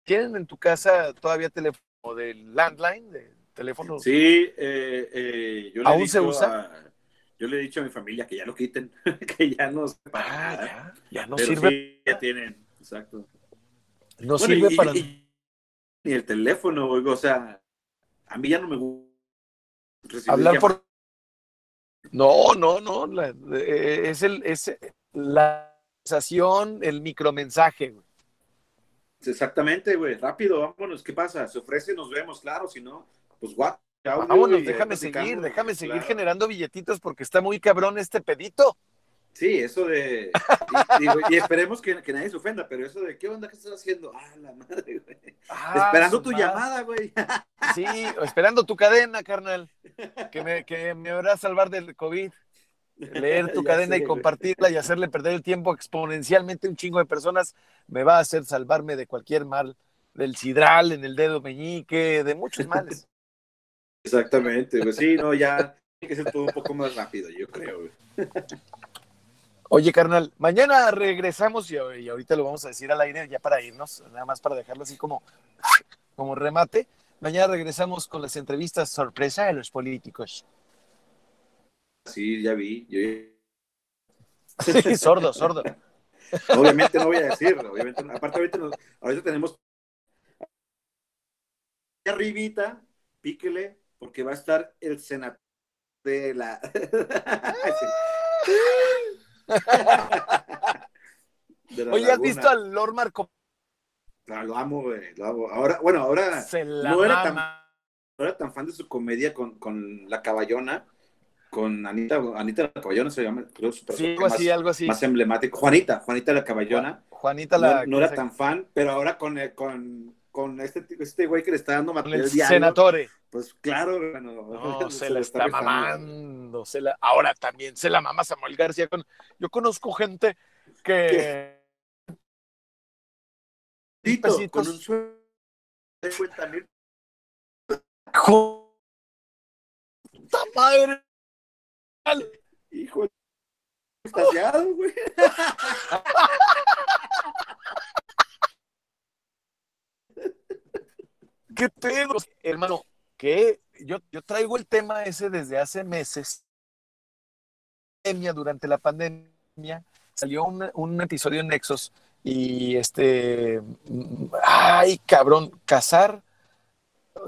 ¿Tienen en tu casa todavía teléfono del landline, de teléfono? Sí, eh, eh, yo le he ¿Aún se dicho usa? a- yo le he dicho a mi familia que ya lo quiten, que ya no se Ah, ya, ya no Pero sirve, sí, ya tienen, exacto. no Bueno, sirve y, para y- y el teléfono, o sea, a mí ya no me gusta hablar llamadas. por. No, no, no, la- eh, es el, es la sensación, el micromensaje, güey. Exactamente, güey, rápido, vámonos, ¿qué pasa? Se ofrece, nos vemos, claro, si no, pues guau. Vámonos, déjame seguir, déjame seguir claro. generando billetitos porque está muy cabrón este pedito. Sí, eso de. Y, digo, y esperemos que, que nadie se ofenda, pero eso de ¿qué onda? ¿Qué estás haciendo? Ah, la madre, güey. Ah, Esperando tu madre. llamada, güey. Sí, esperando tu cadena, carnal. Que me, que me habrá salvar del COVID. Leer tu cadena sé, y compartirla y hacerle perder el tiempo exponencialmente a un chingo de personas me va a hacer salvarme de cualquier mal, del sidral en el dedo meñique, de muchos males. Exactamente, pues sí, no, ya tiene que ser todo un poco más rápido, yo creo, güey. Oye, carnal, mañana regresamos y, y ahorita lo vamos a decir al aire ya para irnos, nada más para dejarlo así como, como remate. Mañana regresamos con las entrevistas sorpresa de los políticos. Sí, ya vi. Yo, Sí, sordo, sordo. obviamente no voy a decirlo, obviamente no. Aparte, ahorita, nos- ahorita tenemos arribita, píquele, porque va a estar el senador de la. De la Oye, ¿has Laguna. visto al Lord Marco? Lo amo, güey, lo amo. Ahora, bueno, ahora Se la no era tan no era tan fan de su comedia con, con La Caballona, con Anita, Anita La Caballona se llama, creo su Sí, algo así, más, algo así. más emblemático. Juanita, Juanita La Caballona. Juanita No, la... no era tan fan, pero ahora con, el- con, con este, este güey que le está dando material el diario, senatore. pues claro, bueno, No, se la está mamando. Se la... Ahora también se la mama Samuel García. Con... Yo conozco gente que... Tito, con un sueldo de 50 mil. ¡Puta madre! Hijo, estallado, güey. ¿Qué pedo? Hermano, que yo, yo traigo el tema ese desde hace meses. Durante la pandemia salió un, un episodio en Nexos y este, mm, ay cabrón, cazar,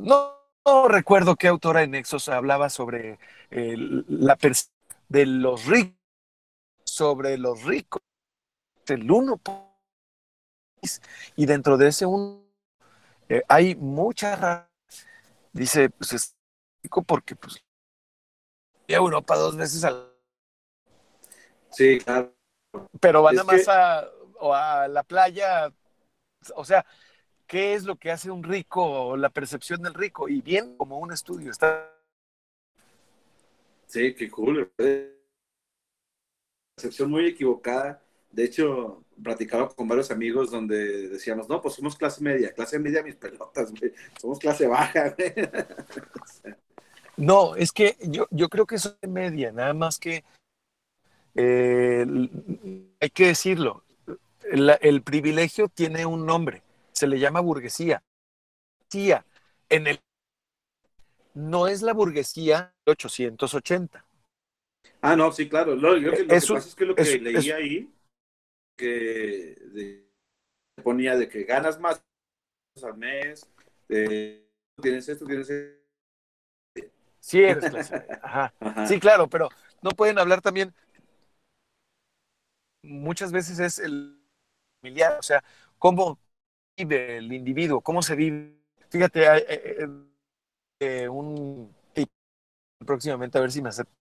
no, no recuerdo qué autora de Nexos hablaba sobre eh, la de los ricos, sobre los ricos, el uno y dentro de ese uno eh, hay mucha ra- dice pues es rico porque pues a Europa dos veces al Sí, claro. pero van Es nada más que- a, o a la playa o sea qué es lo que hace un rico o la percepción del rico y bien como un estudio está Sí, qué cool. güey. Percepción muy equivocada. De hecho, platicaba con varios amigos donde decíamos, no, pues somos clase media, clase media mis pelotas, güey. somos clase baja. Güey. no, es que yo, yo creo que soy media, nada más que eh, hay que decirlo, el, el, privilegio tiene un nombre, se le llama burguesía. En el no es la burguesía de 880. Ah, no, sí, claro. Lo, yo, lo que pasa es que lo que leí ahí, que de, ponía de que ganas más al mes, de, tienes esto, tienes esto. Sí, eres clase. Ajá. Sí, claro, pero no pueden hablar también. Muchas veces es el familiar, o sea, cómo el individuo, cómo se vive. Fíjate, hay, eh, eh, un próximamente a ver si me acepta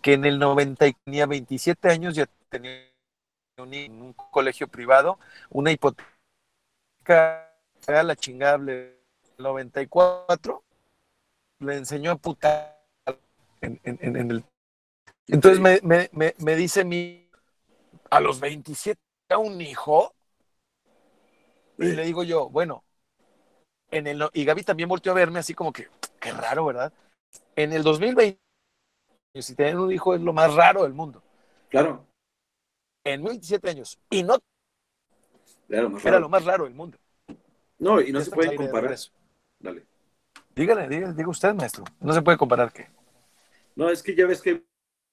que en el 90 tenía 27 años ya tenía un, un colegio privado, una hipoteca a la chingable 94 le enseñó a putar en, en, en el entonces me, me, me, dice mi a los 27 a un hijo y le digo yo, bueno, en el, y Gaby también volteó a verme así como que, qué raro, ¿verdad? En el 2020, si tener un hijo es lo más raro del mundo. Claro. En 27 años. Y no claro, era lo más raro del mundo. No, y no se puede comparar. Eso. Dale. Dígale, dígale, diga usted, maestro. No se puede comparar qué. No, es que ya ves que hay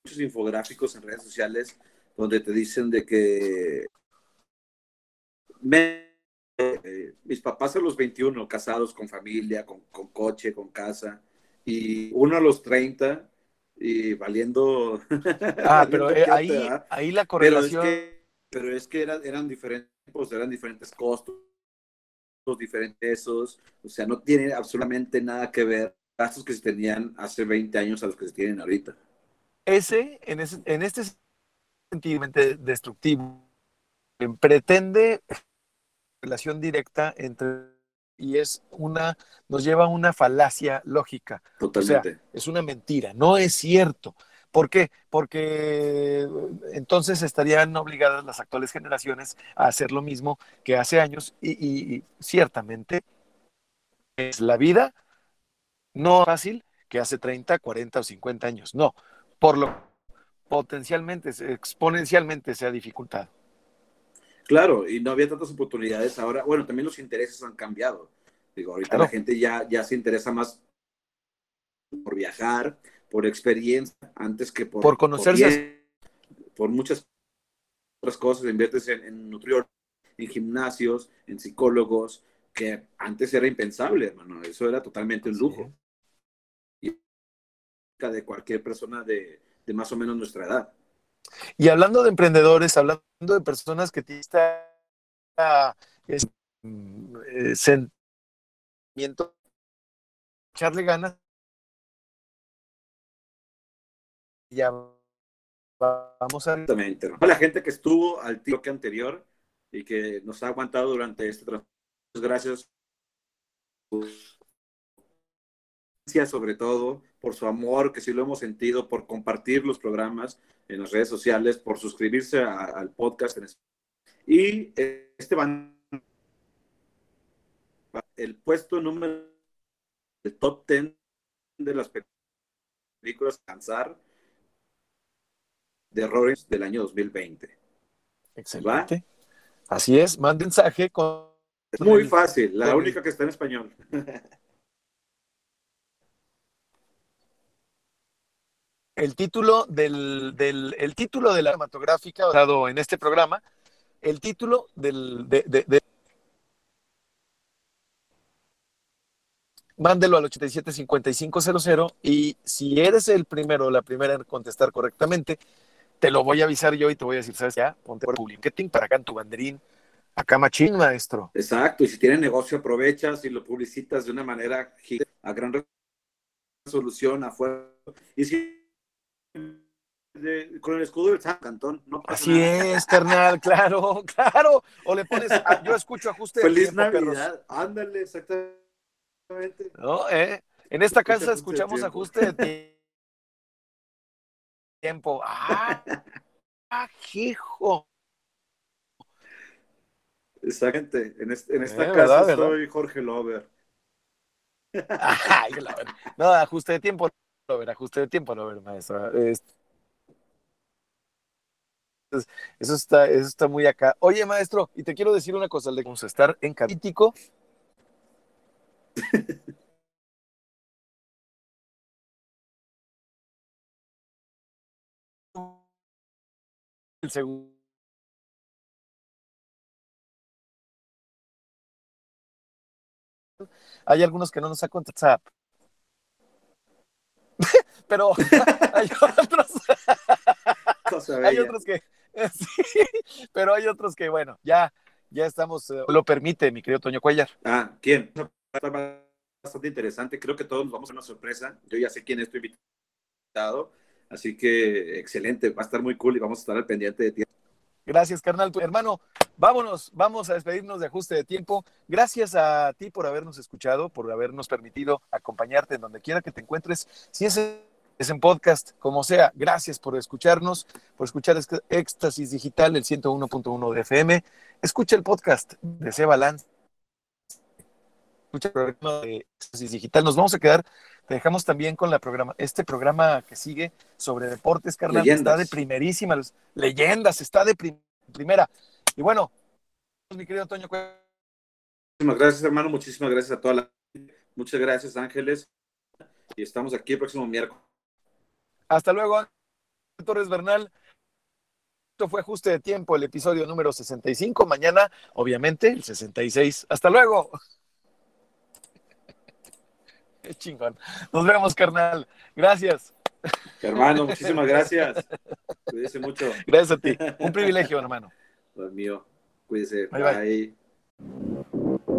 muchos infográficos en redes sociales donde te dicen de que me eh, mis papás a los 21, casados con familia, con, con, coche, con casa, y uno a los 30 y valiendo... Ah, pero eh, ahí, ahí la correlación... Pero es que, eran, eran diferentes, pues, eran diferentes costos, diferentes esos, o sea, no tiene absolutamente nada que ver gastos que se tenían hace 20 años a los que se tienen ahorita. Ese, en, ese, en este sentido destructivo, pretende relación directa entre y es una, nos lleva a una falacia lógica. Totalmente. O sea, es una mentira, no es cierto. ¿Por qué? Porque entonces estarían obligadas las actuales generaciones a hacer lo mismo que hace años y, y ciertamente es la vida no fácil que hace 30, 40 o 50 años, no, por lo potencialmente, exponencialmente se ha dificultado. Claro, y no había tantas oportunidades ahora. Bueno, también los intereses han cambiado. Digo, ahorita la gente ya, ya se interesa más por viajar, por experiencia, antes que por... Por conocerse. Por, muchas otras cosas. Inviertes en, en nutriólogos, en gimnasios, en psicólogos, que antes era impensable, hermano. Eso era totalmente un lujo. Y de cualquier persona de, de más o menos nuestra edad. Y hablando de emprendedores, hablando de personas que tienen este sentimiento, echarle ganas, ya vamos a... La gente que estuvo al que anterior y que nos ha aguantado durante este trabajo. Gracias sobre todo, por su amor, que sí lo hemos sentido, por compartir los programas en las redes sociales, por suscribirse al podcast. Y este van el puesto número el top 10 de las películas Cansar de errores del año 2020. Excelente. Así es, mande mensaje con... muy fácil, la única que está en español. el título del, del el título de la cinematográfica dado en este programa, el título del, de, de, mándelo al 875500 y si eres el primero o la primera en contestar correctamente, te lo voy a avisar yo y te voy a decir, ¿sabes ya? Ponte por marketing para acá en tu banderín. Acá machín, maestro. Exacto, y si tienes negocio aprovechas y lo publicitas de una manera a gran resolución, afuera. Y si con el escudo del San Cantón. No Así es, carnal, claro, claro. O le pones, yo escucho ajuste de Feliz Navidad, ándale, exactamente. No, eh. En esta casa escuchamos ajuste de tiempo. Ah, ah, hijo. Exactamente. En, en esta Eh, casa ¿verdad, verdad? soy Jorge Lover. Ay, no, ajuste de tiempo, no ver, ajuste de tiempo, no ver, maestra. Es- es- Eso está, eso está muy acá. Oye, maestro, y te quiero decir una cosa, le vamos a estar en Capítico. El segundo. Hay algunos que no nos sacan WhatsApp. Pero hay otros, hay otros que sí, pero hay otros que bueno, ya ya estamos eh, lo permite, mi querido Toño Cuellar. Ah, ¿quién? Está bastante interesante. Creo que todos nos vamos a una sorpresa. Yo ya sé quién es tu invitado. Así que excelente. Va a estar muy cool y vamos a estar al pendiente de ti. Gracias, carnal. Tu hermano, vámonos, vamos a despedirnos de ajuste de tiempo. Gracias a ti por habernos escuchado, por habernos permitido acompañarte en donde quiera que te encuentres. Si es, es en podcast, como sea, gracias por escucharnos, por escuchar Ex- Éxtasis Digital, el 101.1 de FM. Escucha el podcast de Seba Lanz. Escucha el programa de Éxtasis Digital. Nos vamos a quedar, te dejamos también con la programa, este programa que sigue sobre deportes. Leyendas. Está de primerísima, los- leyendas, está de prim- primera. Y bueno, mi querido Toño, Muchísimas gracias, hermano. Muchísimas gracias a toda la Muchas gracias, Ángeles. Y estamos aquí el próximo miércoles. Hasta luego, Torres Bernal. Esto fue ajuste de tiempo, el episodio número 65. Mañana, obviamente, el 66. Hasta luego. Qué chingón. Nos vemos, carnal. Gracias. Hermano, muchísimas gracias. Cuídese mucho. Gracias a ti. Un privilegio, hermano. Dios mío. Cuídese. Bye, bye. bye.